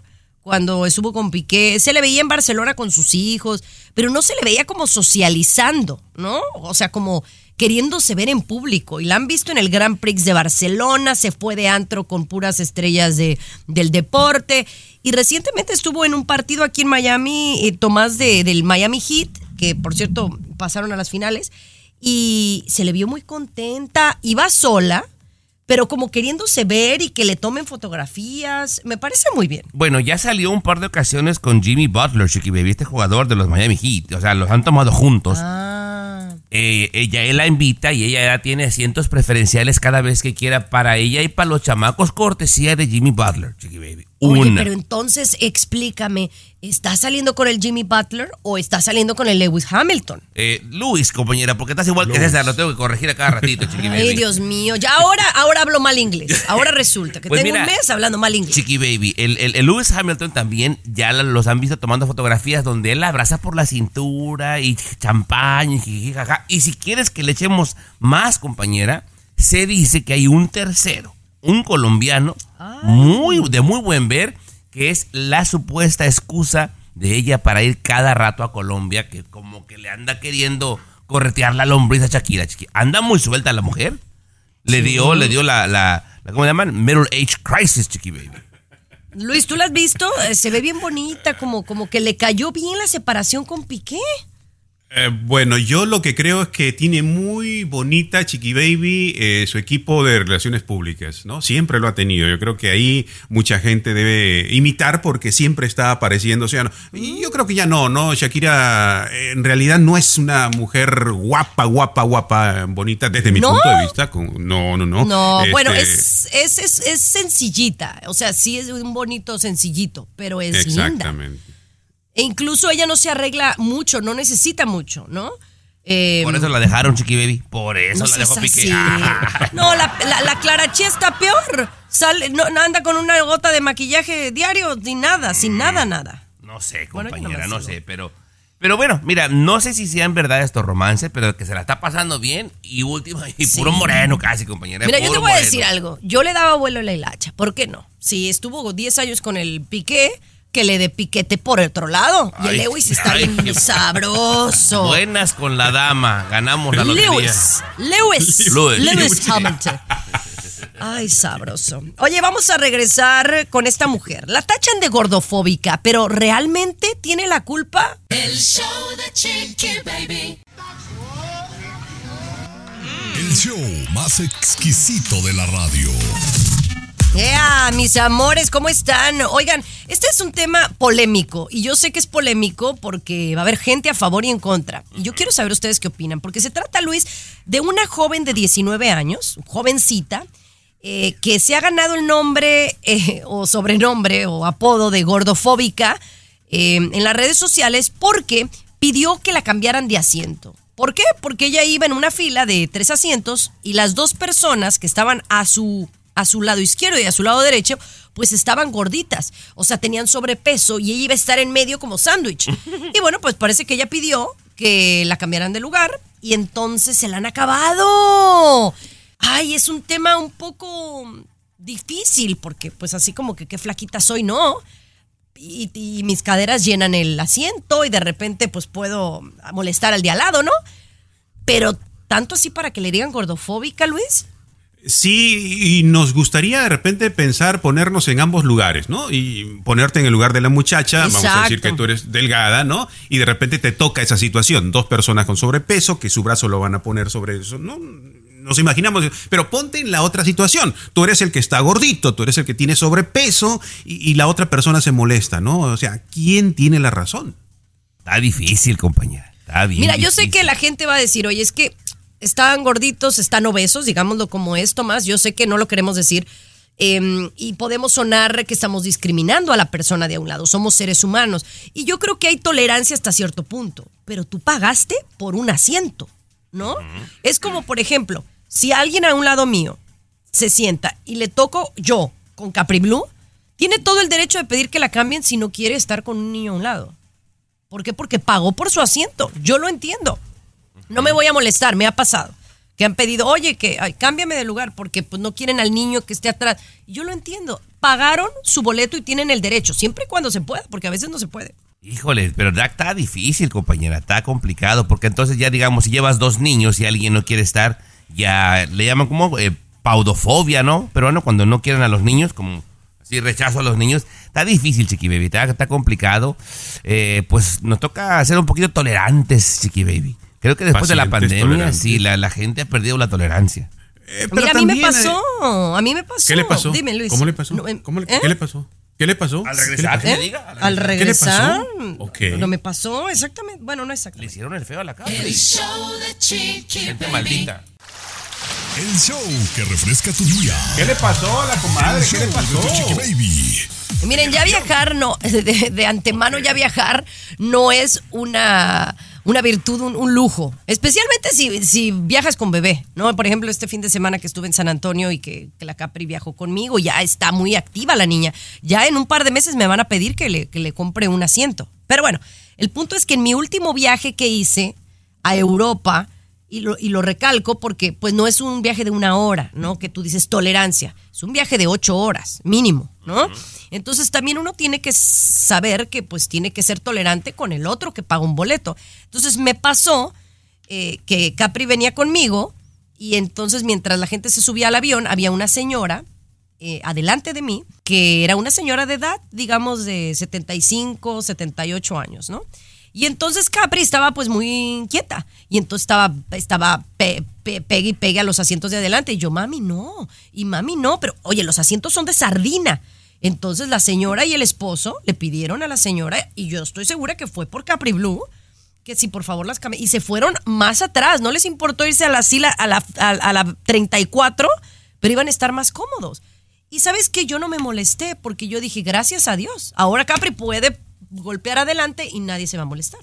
Cuando estuvo con Piqué, se le veía en Barcelona con sus hijos, pero no se le veía como socializando, ¿no? O sea, como queriéndose ver en público. Y la han visto en el Grand Prix de Barcelona, se fue de antro con puras estrellas de, del deporte. Y recientemente estuvo en un partido aquí en Miami, eh, Tomás de, del Miami Heat, que por cierto pasaron a las finales, y se le vio muy contenta. Iba sola, pero como queriéndose ver y que le tomen fotografías. Me parece muy bien. Bueno, ya salió un par de ocasiones con Jimmy Butler, chiqui baby, este jugador de los Miami Heat. O sea, los han tomado juntos. Ah. Eh, ella él la invita y ella ya tiene asientos preferenciales cada vez que quiera para ella y para los chamacos cortesía de Jimmy Butler, chiqui baby. Oye, Una. pero entonces explícame, ¿estás saliendo con el Jimmy Butler o estás saliendo con el Lewis Hamilton? Eh, Luis, compañera, porque estás igual que César, lo tengo que corregir a cada ratito, chiqui baby. Ay, Dios mío, ya ahora, ahora hablo mal inglés. Ahora resulta que Pues tengo mira, un mes hablando mal inglés. Chiqui Baby, el, el, el Lewis Hamilton también ya los han visto tomando fotografías donde él la abraza por la cintura y champán y jiji, jaja. Y si quieres que le echemos más, compañera, se dice que hay un tercero, un colombiano muy de muy buen ver, que es la supuesta excusa de ella para ir cada rato a Colombia, que como que le anda queriendo corretear la lombriz a Shakira. Anda muy suelta la mujer. Le dio, le dio la, la, la- ¿cómo le llaman? Middle Age Crisis, Chiqui Baby. Luis, ¿tú la has visto? Eh, Se ve bien bonita, como, como que le cayó bien la separación con Piqué. Eh, bueno, yo lo que creo es que tiene muy bonita Chiqui Baby eh, su equipo de relaciones públicas, ¿no? Siempre lo ha tenido. Yo creo que ahí mucha gente debe imitar porque siempre está apareciendo. O sea, no- yo creo que ya no, ¿no? Shakira eh, en realidad no es una mujer guapa, guapa, guapa, bonita desde mi ¿No? punto de vista. No, no, no. No, Este, bueno, es, es, es, es sencillita. O sea, sí es un bonito sencillito, pero es linda. Exactamente. E incluso ella no se arregla mucho, no necesita mucho, ¿no? Eh, Por eso la dejaron, Chiqui Baby. Por eso no la dejó seas Piqué. No, la, la, la Clarachía está peor. Sale, no, no anda con una gota de maquillaje diario, sin nada, sin nada, nada. No sé, compañera, no sé, pero... Pero bueno, mira, no sé si sean verdad estos romances, pero que se la está pasando bien y último, y Sí. puro moreno casi, compañera. Mira, yo te voy a moreno. decir algo. Yo le daba vuelo a la hilacha. ¿Por qué no? Si estuvo 10 años con el piqué, que le dé piquete por otro lado. Y el Lewis está ay, bien qué- sabroso. Buenas con la dama, ganamos la lotería. Lewis, Lewis, Lewis. Lewis Hamilton. Ay, sabroso. Oye, vamos a regresar con esta mujer. La tachan de gordofóbica, pero ¿realmente tiene la culpa? El show de Chiqui Baby. El show más exquisito de la radio. ¡Ea, mis amores! ¿Cómo están? Oigan, este es un tema polémico y yo sé que es polémico porque va a haber gente a favor y en contra. Y yo quiero saber ustedes qué opinan, porque se trata, Luis, de una joven de 19 años, jovencita, eh, que se ha ganado el nombre eh, o sobrenombre o apodo de gordofóbica eh, en las redes sociales porque pidió que la cambiaran de asiento. ¿Por qué? Porque ella iba en una fila de tres asientos y las dos personas que estaban a su, a su lado izquierdo y a su lado derecho, pues estaban gorditas. O sea, tenían sobrepeso y ella iba a estar en medio como sándwich. Y bueno, pues parece que ella pidió que la cambiaran de lugar y entonces se la han acabado. Ay, es un tema un poco difícil porque pues así como que qué flaquita soy, ¿no? Y, y mis caderas llenan el asiento y de repente pues puedo molestar al de al lado, ¿no? Pero tanto así para que le digan gordofóbica, Luis. Sí, y nos gustaría de repente pensar ponernos en ambos lugares, ¿no? Y ponerte en el lugar de la muchacha, vamos a decir que tú eres delgada, ¿no? Y de repente te toca esa situación, dos personas con sobrepeso, que su brazo lo van a poner sobre eso, ¿no? Nos imaginamos, pero ponte en la otra situación. Tú eres el que está gordito, tú eres el que tiene sobrepeso y, y la otra persona se molesta, ¿no? O sea, ¿quién tiene la razón? Está difícil, compañera. Está bien. Mira, yo sé que la gente va a decir, oye, es que están gorditos, están obesos, digámoslo como es, Tomás. Yo sé que no lo queremos decir. eh, y podemos sonar que estamos discriminando a la persona de a un lado. Somos seres humanos. Y yo creo que hay tolerancia hasta cierto punto. Pero tú pagaste por un asiento, ¿no? Es como, por ejemplo, si alguien a un lado mío se sienta y le toco yo con Capri Blue, tiene todo el derecho de pedir que la cambien si no quiere estar con un niño a un lado. ¿Por qué? Porque pagó por su asiento. Yo lo entiendo. No me voy a molestar, me ha pasado. Que han pedido, oye, que ay, cámbiame de lugar porque pues, no quieren al niño que esté atrás. Yo lo entiendo. Pagaron su boleto y tienen el derecho, siempre y cuando se pueda, porque a veces no se puede. Híjole, pero está difícil, compañera, está complicado, porque entonces ya digamos, si llevas dos niños y alguien no quiere estar, ya le llaman como eh, paudofobia, ¿no? Pero bueno, cuando no quieren a los niños, como así rechazo a los niños, está difícil, Chiqui Baby, está, está complicado. Eh, pues nos toca ser un poquito tolerantes, Chiqui Baby. Creo que después de la pandemia, tolerantes. sí, la, la gente ha perdido la tolerancia. Mira, a mí me pasó, a mí me pasó. ¿Qué le pasó? Dime, Luis. ¿Cómo le pasó? No, em, ¿Cómo le- ¿eh? ¿Qué le pasó? ¿Qué le pasó? Al ¿Qué regresar, diga. Al ¿Qué le regresar. pasó? Ok. No me pasó, exactamente. Bueno, no exactamente. Le hicieron el feo a la cara. El show de Chiqui Gente Baby. maldita. El show que refresca tu día. ¿Qué le pasó a la comadre? ¿Qué le pasó? Chiqui Baby. Miren, ya viajar, no, de, de antemano ya viajar no es una, una virtud, un, un lujo. Especialmente si, si viajas con bebé, ¿no? Por ejemplo, este fin de semana que estuve en San Antonio y que, la Capri viajó conmigo, ya está muy activa la niña. Ya en un par de meses me van a pedir que le, que le compre un asiento. Pero bueno, el punto es que en mi último viaje que hice a Europa, y lo, y lo recalco porque pues no es un viaje de una hora, ¿no? Que tú dices tolerancia, es un viaje de ocho horas, mínimo, ¿no? Entonces también uno tiene que saber que pues tiene que ser tolerante con el otro que paga un boleto. Entonces me pasó eh, que Capri venía conmigo y entonces mientras la gente se subía al avión había una señora eh, adelante de mí que era una señora de edad, digamos de 75, 78 años, ¿no? Y entonces Capri estaba pues muy inquieta. Y entonces estaba, estaba pe- pe- pegue y pegue a los asientos de adelante. Y yo, mami, no. Y mami, no. Pero, oye, los asientos son de sardina. Entonces la señora y el esposo le pidieron a la señora, y yo estoy segura que fue por Capri Blue, que si por favor las. Y se fueron más atrás. No les importó irse a la, a la, a la 34, pero iban a estar más cómodos. Y sabes que yo no me molesté porque yo dije, gracias a Dios. Ahora Capri puede golpear adelante y nadie se va a molestar.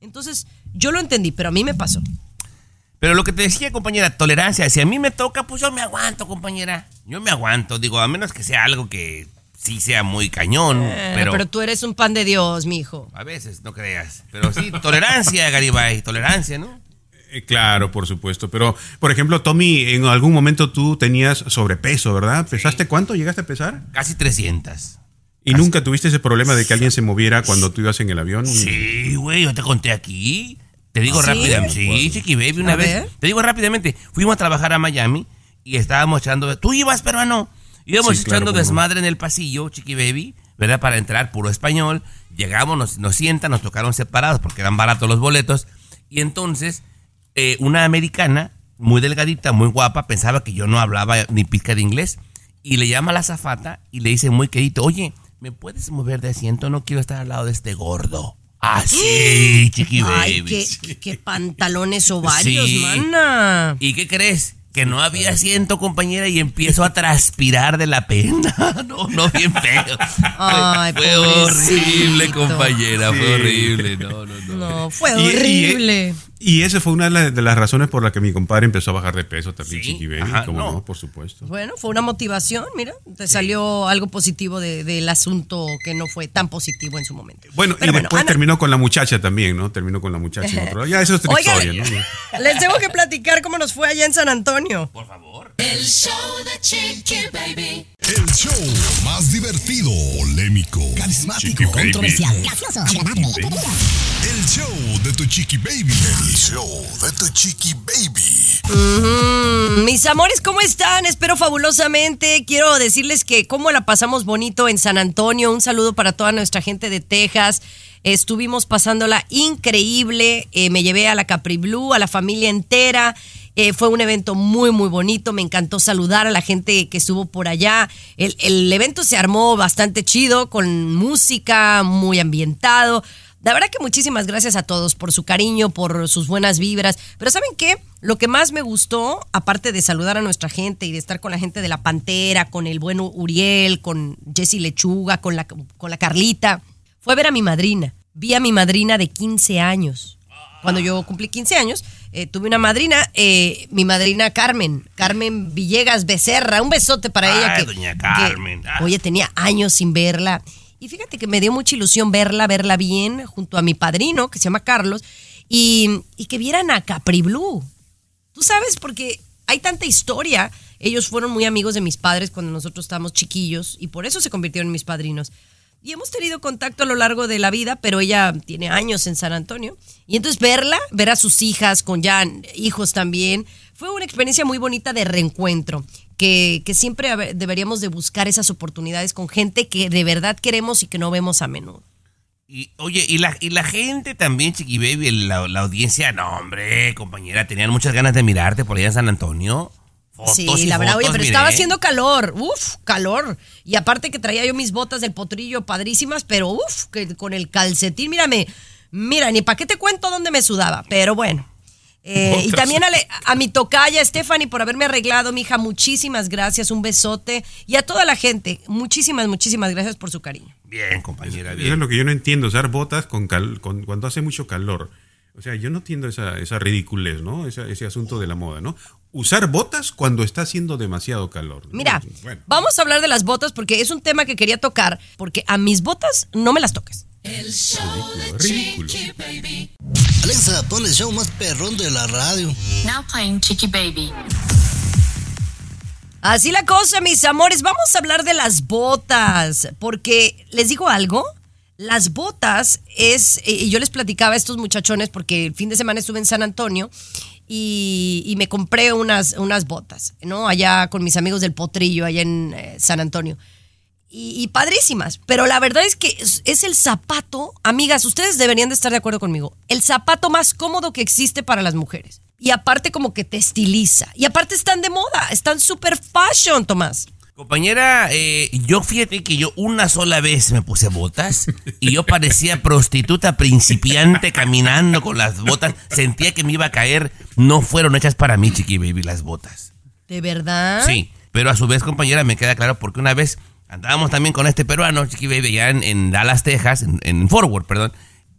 Entonces, yo lo entendí, pero a mí me pasó. Pero lo que te decía, compañera, tolerancia. Si a mí me toca, pues yo me aguanto, compañera. Yo me aguanto. Digo, a menos que sea algo que sí sea muy cañón. Eh, pero, pero tú eres un pan de Dios, mi hijo. a veces, no creas. Pero sí, tolerancia, Garibay. Tolerancia, ¿no? Eh, Claro, por supuesto. Pero, por ejemplo, Tommy, en algún momento tú tenías sobrepeso, ¿verdad? ¿Pesaste cuánto llegaste a pesar? Casi 300. ¿Y nunca tuviste ese problema de que alguien se moviera cuando tú ibas en el avión? Sí, güey, yo te conté aquí. Te digo ¿Ah, sí? rápidamente. Sí, Chiqui Baby, una vez. ver. Te digo rápidamente. Fuimos a trabajar a Miami y estábamos echando. Tú ibas, peruano. Íbamos Sí, claro, echando cómo no. desmadre en el pasillo, Chiqui Baby, ¿verdad? Para entrar, puro español. Llegamos, nos, nos sientan, nos tocaron separados porque eran baratos los boletos. Y entonces, eh, una americana, muy delgadita, muy guapa, pensaba que yo no hablaba ni pizca de inglés. Y le llama a la zafata y le dice muy querido, oye, ¿me puedes mover de asiento? No quiero estar al lado de este gordo. Así, chiqui Ay, baby. qué, qué pantalones ovarios, Sí. mana. ¿Y qué crees? Que no había asiento, compañera, y empiezo a transpirar de la pena. No, no, bien feo. Ay, fue horrible, compañera, fue horrible. No, no, no. No, fue Y- y- horrible. Y esa fue una de, la- de las razones por las que mi compadre empezó a bajar de peso también, Chiqui Baby. ajá, ¿Cómo no. no? Por supuesto. Bueno, fue una motivación, mira, te salió algo positivo de- del asunto que no fue tan positivo en su momento. Bueno, Pero y bueno, después Ana- terminó con la muchacha también, ¿no? Terminó con la muchacha en otro lado. Ya, eso es otra Oigan, historia, ¿no? Les tengo que platicar cómo nos fue allá en San Antonio. Por favor. El show de Chiqui Baby. El show más divertido, polémico, carismático, Controversial. Gracioso. Agradable. El show de tu chiqui baby. Show de tu chiqui baby. Mis amores, ¿cómo están? Espero fabulosamente. Quiero decirles que cómo la pasamos bonito en San Antonio. Un saludo para toda nuestra gente de Texas. Estuvimos pasándola increíble. Eh, me llevé a la Capri Blue, a la familia entera. Eh, fue un evento muy, muy bonito. Me encantó saludar a la gente que estuvo por allá. El, el evento se armó bastante chido, con música, muy ambientado. La verdad que muchísimas gracias a todos por su cariño, por sus buenas vibras. Pero ¿saben qué? Lo que más me gustó, aparte de saludar a nuestra gente y de estar con la gente de la Pantera, con el bueno Uriel, con Jessy Lechuga, con la, con la Carlita, fue ver a mi madrina. Vi a mi madrina de 15 años. Cuando yo cumplí 15 años, eh, tuve una madrina, eh, mi madrina Carmen, Carmen Villegas Becerra. Un besote para ella. Que, doña que, Carmen. Ah. oye, tenía años sin verla. Y fíjate que me dio mucha ilusión verla, verla bien, junto a mi padrino, que se llama Carlos, y, y que vieran a Capri Blue. Tú sabes, porque hay tanta historia. Ellos fueron muy amigos de mis padres cuando nosotros estábamos chiquillos y por eso se convirtieron en mis padrinos. Y hemos tenido contacto a lo largo de la vida, pero ella tiene años en San Antonio. Y entonces verla, ver a sus hijas con ya hijos también, fue una experiencia muy bonita de reencuentro. Que, que siempre deberíamos de buscar esas oportunidades con gente que de verdad queremos y que no vemos a menudo. Y, oye, y la, y la gente también, Chiqui Baby, la, la audiencia, no, hombre, compañera, tenían muchas ganas de mirarte por allá en San Antonio. Fotos Sí, y la verdad, oye, pero miré. estaba haciendo calor, uf, calor. Y aparte que traía yo mis botas del potrillo padrísimas, pero uf, que con el calcetín, mírame, mira, ni para qué te cuento dónde me sudaba, pero bueno. Eh, y también a, le- a mi tocaya, Stephanie, por haberme arreglado, mija, muchísimas gracias, un besote. Y a toda la gente, muchísimas, muchísimas gracias por su cariño. Bien, compañera, Eso es lo que yo no entiendo, usar botas con cal- con- cuando hace mucho calor. O sea, yo no entiendo esa, esa ridiculez, ¿no? Esa- ese asunto de la moda, ¿no? Usar botas cuando está haciendo demasiado calor. ¿no? Mira, Bueno. vamos a hablar de las botas porque es un tema que quería tocar, porque a mis botas no me las toques. El show de Chiqui Baby. Alexa, pon el show más perrón de la radio. Now playing Chiqui Baby. Así la cosa, mis amores. Vamos a hablar de las botas, porque les digo algo. Las botas es, eh, y yo les platicaba a estos muchachones porque el fin de semana estuve en San Antonio y, y me compré unas, unas botas, ¿no? Allá con mis amigos del Potrillo, allá en eh, San Antonio. Y, y padrísimas, pero la verdad es que es, es el zapato, amigas, ustedes deberían de estar de acuerdo conmigo, el zapato más cómodo que existe para las mujeres. Y aparte como que te estiliza. Y aparte están de moda, están super fashion, Tomás. Compañera, eh, yo fíjate que yo una sola vez me puse botas y yo parecía prostituta principiante caminando con las botas. Sentía que me iba a caer. No fueron hechas para mí, chiqui baby, las botas. ¿De verdad? Sí, pero a su vez, compañera, me queda claro porque una vez andábamos también con este peruano, chiqui baby, ya en, Dallas, Texas, en, Worth, perdón,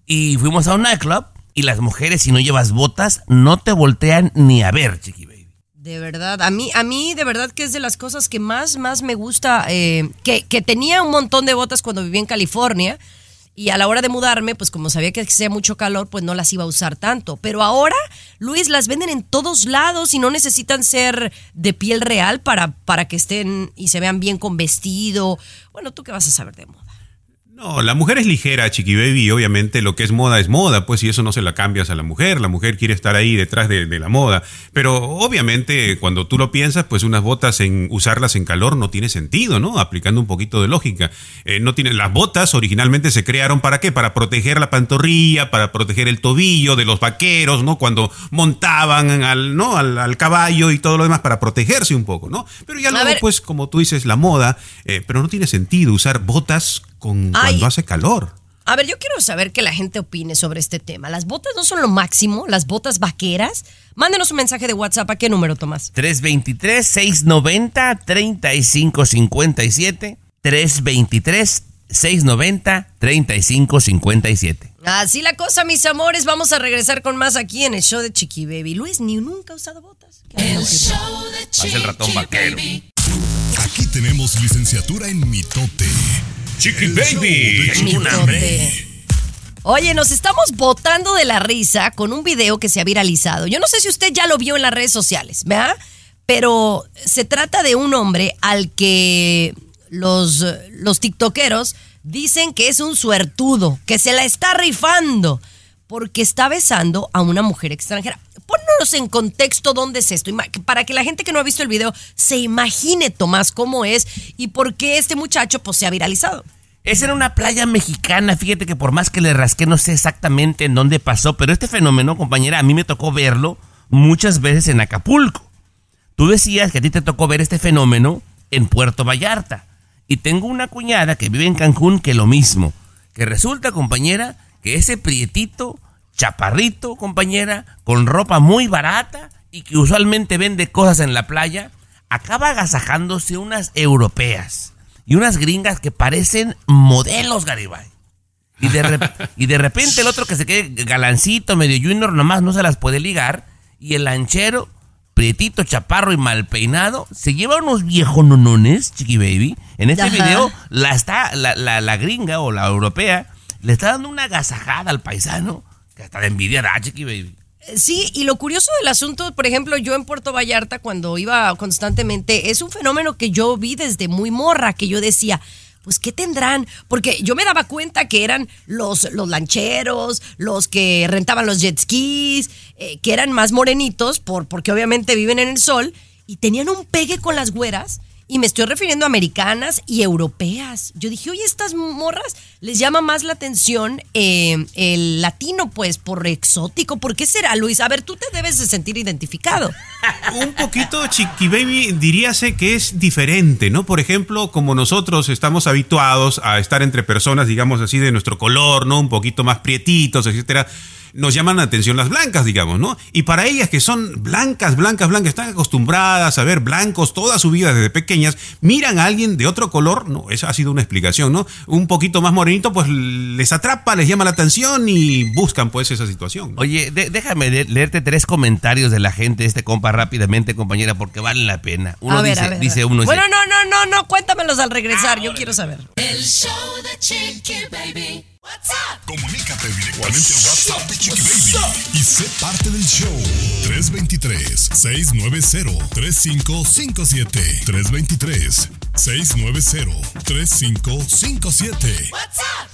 y fuimos a un nightclub y las mujeres, si no llevas botas, no te voltean ni a ver, chiqui baby. De verdad, a mí, a mí de verdad que es de las cosas que más, más me gusta, eh, que, que tenía un montón de botas cuando vivía en California y a la hora de mudarme, pues como sabía que hacía mucho calor, pues no las iba a usar tanto. Pero ahora, Luis, las venden en todos lados y no necesitan ser de piel real para, para que estén y se vean bien con vestido. Bueno, ¿tú qué vas a saber de moda? No, la mujer es ligera, Chiqui Baby, y obviamente lo que es moda es moda, pues y eso no se la cambias a la mujer, la mujer quiere estar ahí detrás de, de la moda, pero obviamente cuando tú lo piensas, pues unas botas en usarlas en calor no tiene sentido, ¿no? Aplicando un poquito de lógica. Eh, no tiene, las botas originalmente se crearon para qué? Para proteger la pantorrilla, para proteger el tobillo de los vaqueros, ¿no? Cuando montaban al, ¿no? al, al caballo y todo lo demás para protegerse un poco, ¿no? Pero ya luego, pues, como tú dices, la moda, eh, pero no tiene sentido usar botas con Ay. cuando hace calor. A ver, yo quiero saber que la gente opine sobre este tema. ¿Las botas no son lo máximo? ¿Las botas vaqueras? Mándenos un mensaje de WhatsApp. ¿A qué número, Tomás? 323-690-3557. 323-690-3557. Así la cosa, mis amores. Vamos a regresar con más aquí en el show de Chiqui Baby. Luis ni nunca ha usado botas. El show de el ratón Chiqui vaquero. Baby. Aquí tenemos licenciatura en mitote. Chiqui El. Baby. Oye, nos estamos botando de la risa con un video que se ha viralizado. Yo no sé si usted ya lo vio en las redes sociales, ¿verdad? Pero se trata de un hombre al que los, los tiktokeros dicen que es un suertudo, que se la está rifando, porque está besando a una mujer extranjera. Ponnos en contexto dónde es esto, para que la gente que no ha visto el video se imagine, Tomás, cómo es y por qué este muchacho pues, se ha viralizado. Es en una playa mexicana, fíjate que por más que le rasqué no sé exactamente en dónde pasó, pero este fenómeno, compañera, a mí me tocó verlo muchas veces en Acapulco. Tú decías que a ti te tocó ver este fenómeno en Puerto Vallarta. Y tengo una cuñada que vive en Cancún que lo mismo. Que resulta, compañera, que ese prietito, chaparrito, compañera, con ropa muy barata y que usualmente vende cosas en la playa, acaba agasajándose unas europeas y unas gringas que parecen modelos, Garibay. Y de, rep- y de repente el otro que se quede galancito, medio junior, nomás no se las puede ligar. Y el lanchero, prietito, chaparro y mal peinado, se lleva unos viejononones, chiqui baby. En este Ajá. video, la, está, la, la- la gringa o la europea le está dando una agasajada al paisano que hasta de envidia da, chiqui baby. Sí, y lo curioso del asunto, por ejemplo, yo en Puerto Vallarta cuando iba constantemente, es un fenómeno que yo vi desde muy morra, que yo decía, pues ¿qué tendrán? Porque yo me daba cuenta que eran los, los lancheros, los que rentaban los jet skis, eh, que eran más morenitos, por, porque obviamente viven en el sol, y tenían un pegue con las güeras. Y me estoy refiriendo a americanas y europeas. Yo dije, oye, estas morras les llama más la atención eh, el latino, pues, por exótico. ¿Por qué será, Luis? A ver, tú te debes de sentir identificado. Un poquito, Chiqui Baby, diríase que es diferente, ¿no? Por ejemplo, como nosotros estamos habituados a estar entre personas, digamos así, de nuestro color, ¿no? Un poquito más prietitos, etcétera. Nos llaman la atención las blancas, digamos, ¿no? Y para ellas que son blancas, blancas, blancas, están acostumbradas a ver blancos toda su vida desde pequeñas, miran a alguien de otro color, no, esa ha sido una explicación, ¿no? Un poquito más morenito, pues les atrapa, les llama la atención y buscan pues esa situación. ¿no? Oye, de- déjame leerte tres comentarios de la gente de este compa rápidamente, compañera, porque valen la pena. Uno a ver, dice, a ver. dice a ver. uno, dice, bueno, no, no, no, no, cuéntamelos al regresar. Yo quiero saber. El show de Chiqui Baby. Comunícate directamente a WhatsApp de Chiqui Baby y sé parte del show. 323-690-3557. 323-690-3557. What's up?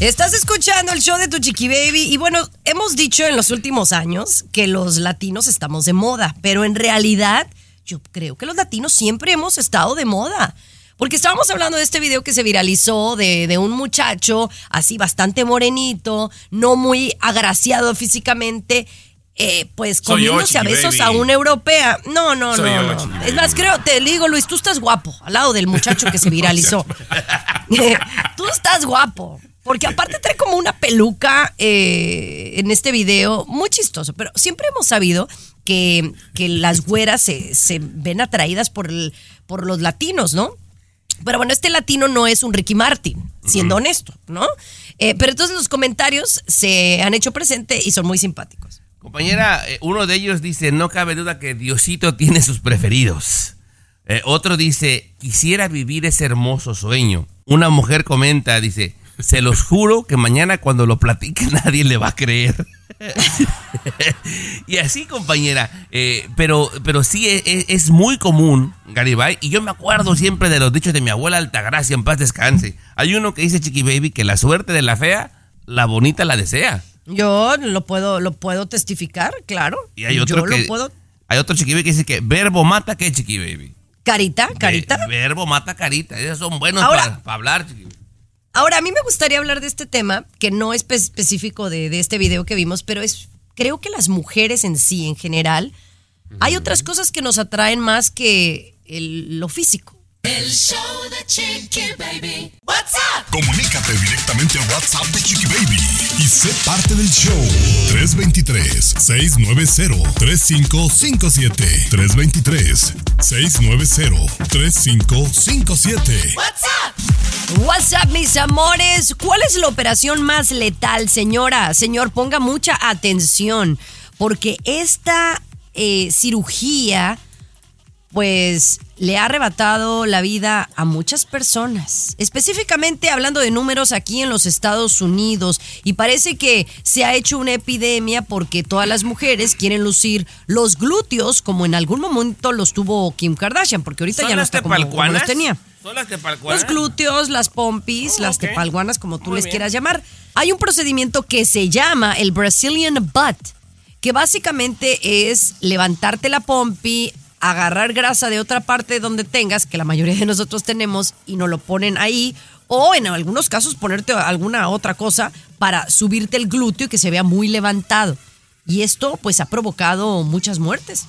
Estás escuchando el show de tu Chiqui Baby y bueno, hemos dicho en los últimos años que los latinos estamos de moda, pero en realidad yo creo que los latinos siempre hemos estado de moda. Porque estábamos hablando de este video que se viralizó de, de un muchacho así bastante morenito, no muy agraciado físicamente, eh, pues comiéndose a besos a una europea. No, no, Soy no, no. Es más, creo, te digo, Luis, tú estás guapo al lado del muchacho que se viralizó. Tú estás guapo. Porque aparte trae como una peluca eh, en este video, muy chistoso, pero siempre hemos sabido que, que las güeras se, se ven atraídas por, el- por los latinos, ¿no? Pero bueno, este latino no es un Ricky Martin, siendo honesto, ¿no? Eh, pero entonces los comentarios se han hecho presente y son muy simpáticos. Compañera, eh, uno de ellos dice, no cabe duda que Diosito tiene sus preferidos. Eh, otro dice, quisiera vivir ese hermoso sueño. Una mujer comenta, dice, se los juro que mañana cuando lo platique nadie le va a creer. y así, compañera, eh, pero, pero sí es, muy común, Garibay, y yo me acuerdo siempre de los dichos de mi abuela Altagracia, en paz descanse. Hay uno que dice, Chiqui Baby, que la suerte de la fea, la bonita la desea. Yo lo puedo, lo puedo testificar, claro. Y hay otro Yo que... lo puedo. Hay otro Chiqui Baby que dice que verbo mata que Chiqui Baby. Carita, carita. Ve- verbo mata carita. Esos son buenos Ahora- para, para hablar, Chiqui Baby. Ahora, a mí me gustaría hablar de este tema, que no es espe- específico de, de este video que vimos, pero es, creo que las mujeres en sí, en general, hay otras cosas que nos atraen más que el- lo físico. El show de Chiqui Baby. What's up? Comunícate directamente al WhatsApp de Chiqui Baby y sé parte del show. 323-690-3557. 323-690-3557. What's up? What's up, mis amores? ¿Cuál es la operación más letal, señora? Señor, ponga mucha atención, porque esta eh, cirugía, pues, le ha arrebatado la vida a muchas personas. Específicamente hablando de números aquí en los Estados Unidos. Y parece que se ha hecho una epidemia porque todas las mujeres quieren lucir los glúteos como en algún momento los tuvo Kim Kardashian, porque ahorita ¿Son ya no está como, como los tenía. ¿Son las tepalcuanas? Los glúteos, las pompis, Oh, las ok. tepalguanas, como tú Muy les bien. quieras llamar. Hay un procedimiento que se llama el Brazilian Butt, que básicamente es levantarte la pompi, agarrar grasa de otra parte donde tengas, que la mayoría de nosotros tenemos, y nos lo ponen ahí, o en algunos casos ponerte alguna otra cosa para subirte el glúteo y que se vea muy levantado. Y esto pues ha provocado muchas muertes.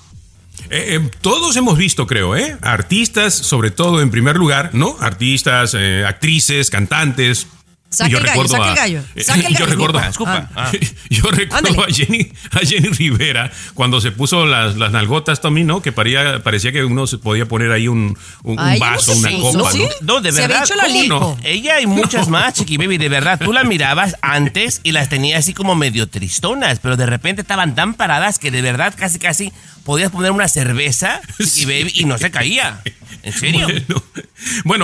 Eh, eh, todos hemos visto, creo, ¿eh? Artistas, sobre todo en primer lugar, ¿no? Artistas, eh, actrices, cantantes. Saque el gallo, saque el gallo, saque el yo gallo. recuerdo, Escupa, escupa. Ah. yo recuerdo a Jenny, a Jenny Rivera cuando se puso las, las nalgotas, Tommy, ¿no? Que paría- parecía que uno se podía poner ahí un, un- un Ay, ¿cómo vaso, una copa, ¿Sí? ¿no? No, de Se había verdad. hecho la ¿cómo lipo. no? Ella y muchas más, Chiqui Baby, de verdad. Tú la mirabas antes y las tenía así como medio tristonas, pero de repente estaban tan paradas que de verdad casi casi podías poner una cerveza, Chiqui Baby, y no se caía. ¿En serio? Bueno,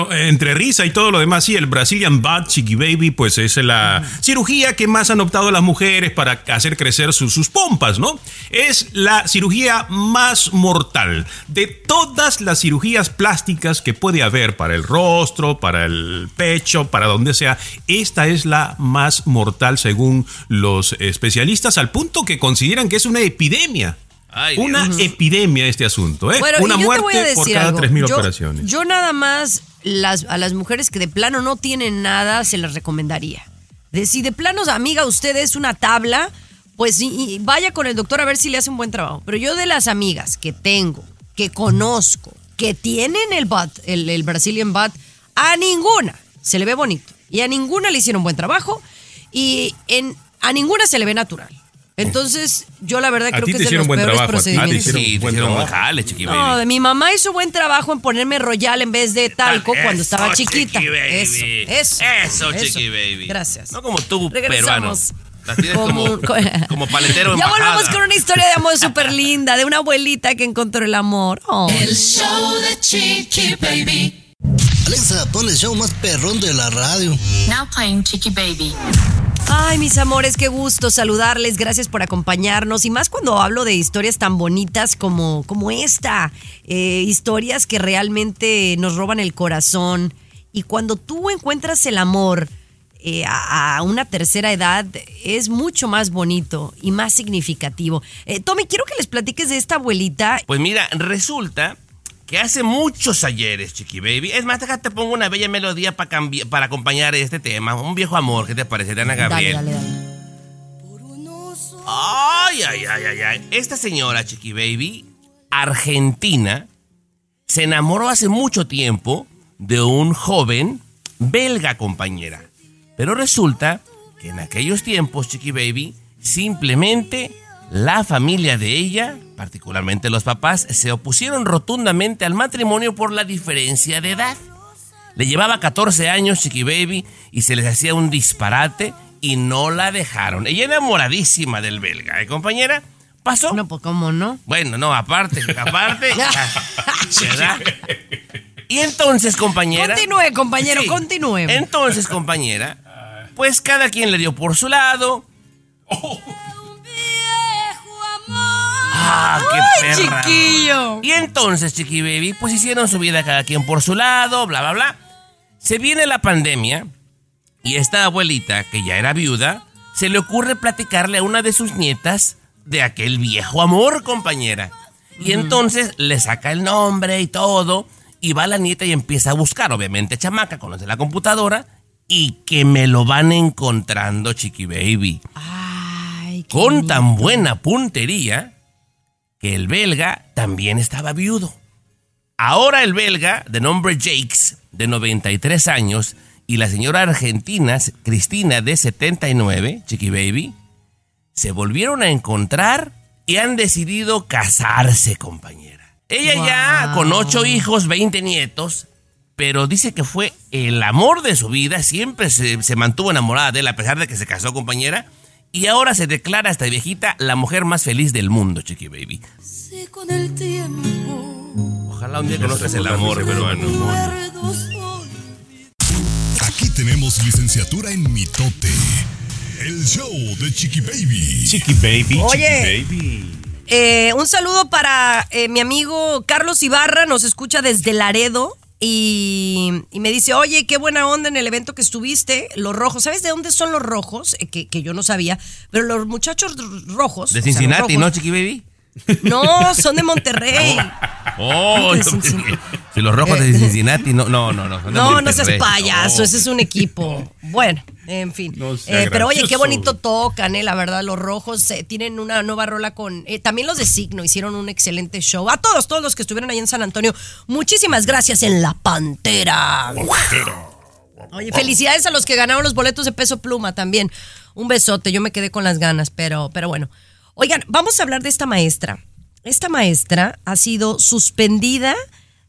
bueno, eh, entre risa y todo lo demás, sí, el Brazilian Butt Chiqui Baby, pues es la cirugía que más han optado las mujeres para hacer crecer sus, sus pompas, ¿no? Es la cirugía más mortal de todas las cirugías plásticas que puede haber para el rostro, para el pecho, para donde sea. Esta es la más mortal según los especialistas, al punto que consideran que es una epidemia. Ay, Dios. una epidemia este asunto, ¿eh? Bueno, una muerte por cada algo. 3.000 Yo- operaciones. Yo nada más las, a las mujeres que de plano no tienen nada se les recomendaría. De, si de plano, amiga, usted es una tabla, pues vaya con el doctor a ver si le hace un buen trabajo. Pero yo de las amigas que tengo, que conozco, que tienen el butt, el, Brazilian butt, a ninguna se le ve bonito. Y a ninguna le hicieron buen trabajo. Y a ninguna se le ve natural. Entonces, yo la verdad creo que es de hicieron los buen peores trabajo, a ti te procedimientos. hicieron Sí, te buen hicieron buen trabajo. jale, Chiqui No, Baby. mi mamá hizo buen trabajo en ponerme royal en vez de talco cuando estaba Eso, chiquita. Chiqui Baby. Eso, eso. Eso, Chiqui Baby. Gracias. No como tú, peruano. Regresamos. La tienes como, como paletero Ya embajada. volvemos con una historia de amor súper linda, de una abuelita que encontró el amor. Oh. El show de Chiqui Baby. Alexa, pon el show más perrón de la radio. Now playing Chicky Baby. Ay, mis amores, qué gusto saludarles. Gracias por acompañarnos. Y más cuando hablo de historias tan bonitas como, como esta. Eh, historias que realmente nos roban el corazón. Y cuando tú encuentras el amor eh, a, una tercera edad, es mucho más bonito y más significativo. Eh, Tommy, quiero que les platiques de esta abuelita. Pues mira, resulta que hace muchos ayeres, Chiqui Baby. Es más, déjate pongo una bella melodía para para acompañar este tema. Un viejo amor, ¿qué te parece, Diana Gabriel? Dale, dale, dale. Ay, ay, ay, ay, ay. Esta señora, Chiqui Baby, argentina, se enamoró hace mucho tiempo de un joven belga compañera. Pero resulta que en aquellos tiempos, Chiqui Baby, simplemente la familia de ella, particularmente los papás, se opusieron rotundamente al matrimonio por la diferencia de edad. Le llevaba 14 años Chiqui Baby y se les hacía un disparate y no la dejaron. Ella enamoradísima del belga, ¿eh, compañera? ¿Pasó? No, pues cómo no. Bueno, no, aparte, aparte. ¿verdad? Y entonces, compañera. Continúe, compañero, Sí. continúe. Entonces, compañera, pues cada quien le dio por su lado. ¡Ah, qué Ay, perra! chiquillo. Y entonces, Chiqui Baby, pues hicieron su vida cada quien por su lado, bla, bla, bla. Se viene la pandemia y esta abuelita, que ya era viuda, se le ocurre platicarle a una de sus nietas de aquel viejo amor, compañera. Y entonces le saca el nombre y todo, y va la nieta y empieza a buscar, obviamente chamaca, conoce la computadora, y que me lo van encontrando, Chiqui Baby. Ay, qué Con tan buena puntería que el belga también estaba viudo. Ahora el belga, de nombre Jakes, de 93 años, y la señora argentina, Cristina, de 79, Chiqui Baby, se volvieron a encontrar y han decidido casarse, compañera. Ella ya con ocho hijos, 20 nietos, pero dice que fue el amor de su vida, siempre se, se mantuvo enamorada de él a pesar de que se casó, compañera, y ahora se declara esta viejita la mujer más feliz del mundo, Chiqui Baby. Si con el tiempo Ojalá un día conozcas el amor peruano. Aquí tenemos licenciatura en mitote. El show de Chiqui Baby. Chiqui Baby, Oye. Chiqui Baby. Eh, un saludo para eh, mi amigo Carlos Ibarra, nos escucha desde Laredo y, y me dice, oye, qué buena onda en el evento que estuviste, los rojos. ¿Sabes de dónde son los rojos? Eh, que, que yo no sabía, pero los muchachos rojos. De o sea, los Cincinnati, rojos- ¿no, Chiqui Baby? No, son de Monterrey. Oh, si los rojos de Cincinnati, no, no, no, no. son de No, no seas payaso, ese es un equipo. Bueno, en fin. Eh, pero oye, qué bonito tocan, eh, la verdad, los rojos eh, tienen una nueva rola con... eh, también los de Signo hicieron un excelente show. A todos, todos los que estuvieron ahí en San Antonio, muchísimas gracias en La Pantera. Oye, felicidades a los que ganaron los boletos de peso pluma también. Un besote, yo me quedé con las ganas, pero, pero bueno. Oigan, vamos a hablar de esta maestra. Esta maestra ha sido suspendida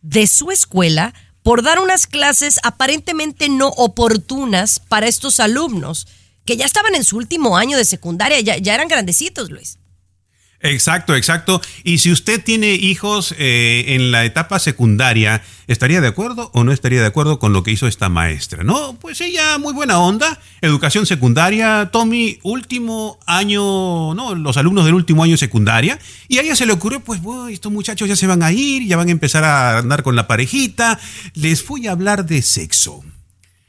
de su escuela por dar unas clases aparentemente no oportunas para estos alumnos que ya estaban en su último año de secundaria, ya, ya eran grandecitos, Luis. Exacto, exacto. Y si usted tiene hijos eh, en la etapa secundaria, ¿estaría de acuerdo o no estaría de acuerdo con lo que hizo esta maestra? No, pues ella muy buena onda. Educación secundaria, Tommy, último año, no, los alumnos del último año secundaria. Y a ella se le ocurrió, pues, bueno, estos muchachos ya se van a ir, ya van a empezar a andar con la parejita. Les voy a hablar de sexo.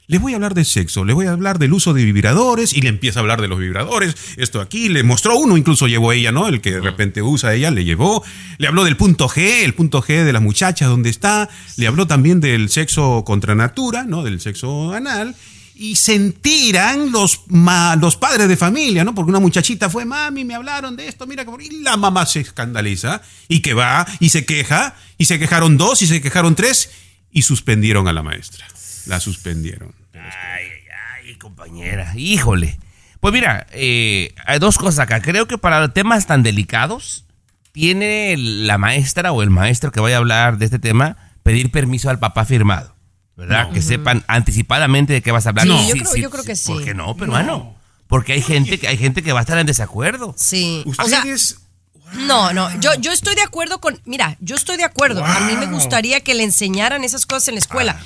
Les voy a hablar de sexo, les voy a hablar del uso de vibradores y le empieza a hablar de los vibradores. Esto aquí, le mostró uno, incluso llevó ella, ¿no? El que de repente usa ella, le llevó. Le habló del punto G, el punto G de las muchachas, donde está. Le habló también del sexo contra natura, ¿no? Del sexo anal. Y se enteran los, ma- los padres de familia, ¿no? Porque una muchachita fue, mami, me hablaron de esto, mira, que-". y la mamá se escandaliza y que va y se queja, y se quejaron dos y se quejaron tres y suspendieron a la maestra. La suspendieron. Ay, ay, ay, compañera. Híjole. Pues mira, eh, hay dos cosas acá. Creo que para temas tan delicados, tiene la maestra o el maestro que vaya a hablar de este tema pedir permiso al papá firmado. ¿Verdad? No. Que sepan anticipadamente de qué vas a hablar. Sí, yo creo- yo creo que sí. ¿Por qué no, peruano? Porque hay gente, que hay gente que va a estar en desacuerdo. Sí. O sea, no, no, yo, yo estoy de acuerdo con, mira, yo estoy de acuerdo. A mí me gustaría que le enseñaran esas cosas en la escuela,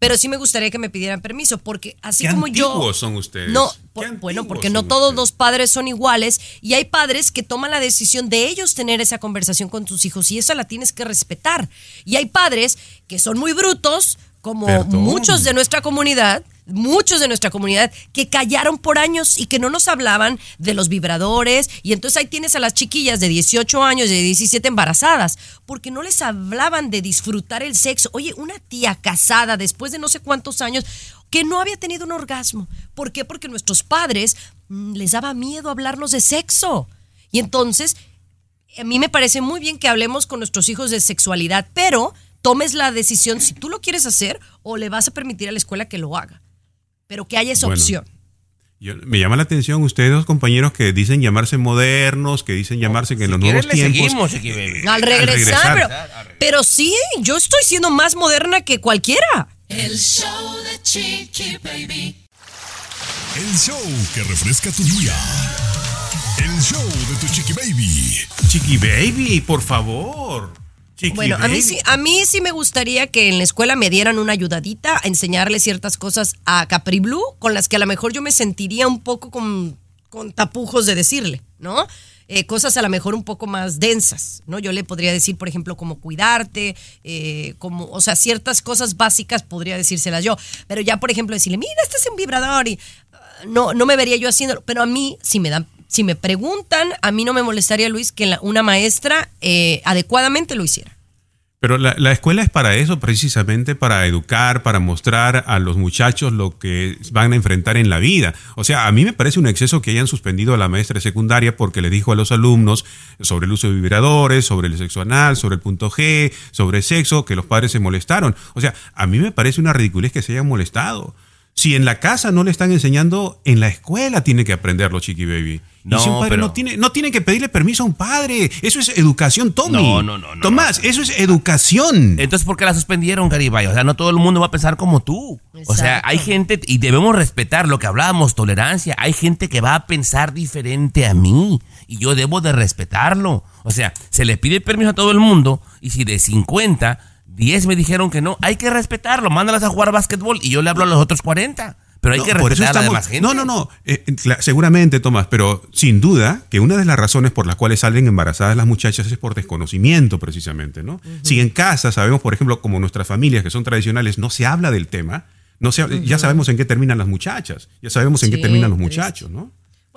pero sí me gustaría que me pidieran permiso, porque así ¿Qué como yo... son ustedes? No, ¿Qué por- bueno, porque no todos los padres son iguales y hay padres que toman la decisión de ellos tener esa conversación con tus hijos y esa la tienes que respetar. Y hay padres que son muy brutos, como Perdón. muchos de nuestra comunidad, muchos de nuestra comunidad que callaron por años y que no nos hablaban de los vibradores y entonces ahí tienes a las chiquillas de 18 años y de 17 embarazadas porque no les hablaban de disfrutar el sexo. Oye, una tía casada después de no sé cuántos años que no había tenido un orgasmo. ¿Por qué? Porque nuestros padres mm, les daba miedo hablarnos de sexo. Y entonces a mí me parece muy bien que hablemos con nuestros hijos de sexualidad, pero tomes la decisión si tú lo quieres hacer o le vas a permitir a la escuela que lo haga. Pero que haya esa Bueno. opción. Yo- me llama la atención ustedes dos compañeros que dicen llamarse modernos, que dicen llamarse que en los nuevos le tiempos. seguimos, Chiqui Baby. Al regresar, pero, pero sí, yo estoy siendo más moderna que cualquiera. El show de Chiqui Baby. El show que refresca tu día. El show de tu Chiqui Baby. Chiqui Baby, por favor. Chiqui Bueno, a mí sí, a mí sí me gustaría que en la escuela me dieran una ayudadita a enseñarle ciertas cosas a Capri Blue con las que a lo mejor yo me sentiría un poco con, con tapujos de decirle, ¿no? Eh, cosas a lo mejor un poco más densas, ¿no? Yo le podría decir, por ejemplo, cómo cuidarte, eh, como, o sea, ciertas cosas básicas podría decírselas yo, pero ya, por ejemplo, decirle, mira, este es un vibrador y ah, no, no me vería yo haciéndolo, pero a mí, si me dan, si me preguntan, a mí no me molestaría, Luis, que la- una maestra eh, adecuadamente lo hiciera. Pero la, la escuela es para eso, precisamente para educar, para mostrar a los muchachos lo que van a enfrentar en la vida. O sea, a mí me parece un exceso que hayan suspendido a la maestra de secundaria porque le dijo a los alumnos sobre el uso de vibradores, sobre el sexo anal, sobre el punto G, sobre sexo, que los padres se molestaron. O sea, a mí me parece una ridiculez que se hayan molestado. Si en la casa no le están enseñando, en la escuela tiene que aprenderlo, Chiqui Baby. No, y si un padre pero- no tiene, no tiene que pedirle permiso a un padre. Eso es educación, Tommy. No, no, no, no, Tomás, eso es educación. Entonces, ¿por qué la suspendieron, Garibay? O sea, no todo el mundo va a pensar como tú. O sea, hay gente, y debemos respetar lo que hablábamos, tolerancia. Hay gente que va a pensar diferente a mí. Y yo debo de respetarlo. O sea, se le pide permiso a todo el mundo. Y si de 50, 10 me dijeron que no, hay que respetarlo. Mándalas a jugar básquetbol y yo le hablo a los otros 40. Pero hay No, que respetar a la demás gente. No, no, no. Eh, eh, seguramente, Tomás, pero sin duda que una de las razones por las cuales salen embarazadas las muchachas es por desconocimiento, precisamente, ¿no? Si en casa sabemos, por ejemplo, como nuestras familias que son tradicionales, no se habla del tema, no se, ya sabemos en qué terminan las muchachas, ya sabemos en qué terminan los muchachos, ¿no?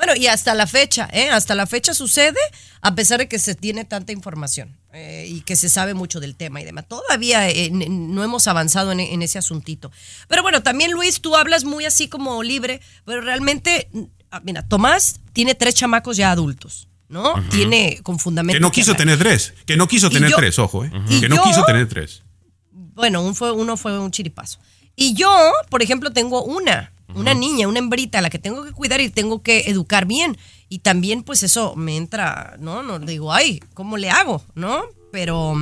Bueno, y hasta la fecha, ¿eh? Hasta la fecha sucede, a pesar de que se tiene tanta información eh, y que se sabe mucho del tema y demás. Todavía eh, no hemos avanzado en, en ese asuntito. Pero bueno, también Luis, tú hablas muy así como libre, pero realmente, ah, mira, Tomás tiene tres chamacos ya adultos, ¿no? Tiene con fundamento. Que no quiso tener tres, que no quiso Y tener yo- tres, ojo, ¿eh? Que no yo- quiso tener tres. Bueno, un fue, uno fue un chiripazo. Y yo, por ejemplo, tengo una, una niña, una hembrita a la que tengo que cuidar y tengo que educar bien. Y también, pues eso me entra, ¿no? No digo, ay, ¿cómo le hago? ¿No? Pero,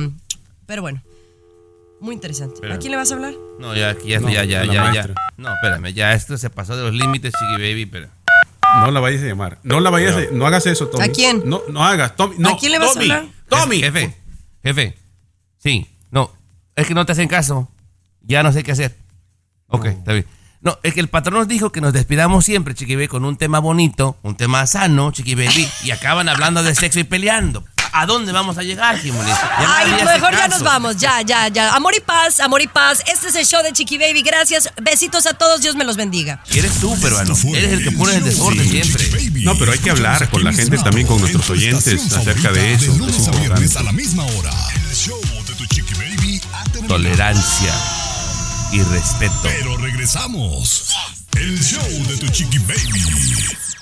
pero bueno, muy interesante. Pero- ¿A quién le vas a hablar? No, ya, ya, No, ya, ya, ya. No, espérame, ya esto se pasó de los límites, Chiqui Baby, pero... No la vayas a llamar. No la vayas a, no hagas eso, Tommy. ¿A quién? No, no hagas, Tommy. No, ¿A quién le vas a hablar? Tommy. Jefe, jefe. Sí, no. Es que no te hacen caso. Ya no sé qué hacer. Ok, está bien. No, es que el patrón nos dijo que nos despidamos siempre, Chiqui Baby, con un tema bonito, un tema sano, Chiqui Baby, y acaban hablando de sexo y peleando. ¿A dónde vamos a llegar, Jimones? Ya Ay, mejor ya nos vamos, ya, ya, ya. Amor y paz, amor y paz. Este es el show de Chiqui Baby. Gracias. Besitos a todos. Dios me los bendiga. Y eres tú, peruano. Eres el que pone el desorden siempre. No, pero hay que hablar con la gente también, con nuestros oyentes acerca de eso. Lunes a viernes importante. a la misma hora. El show de tu chiqui baby ha terminado. Tolerancia y respeto. Pero regresamos. El show de tu chiqui baby.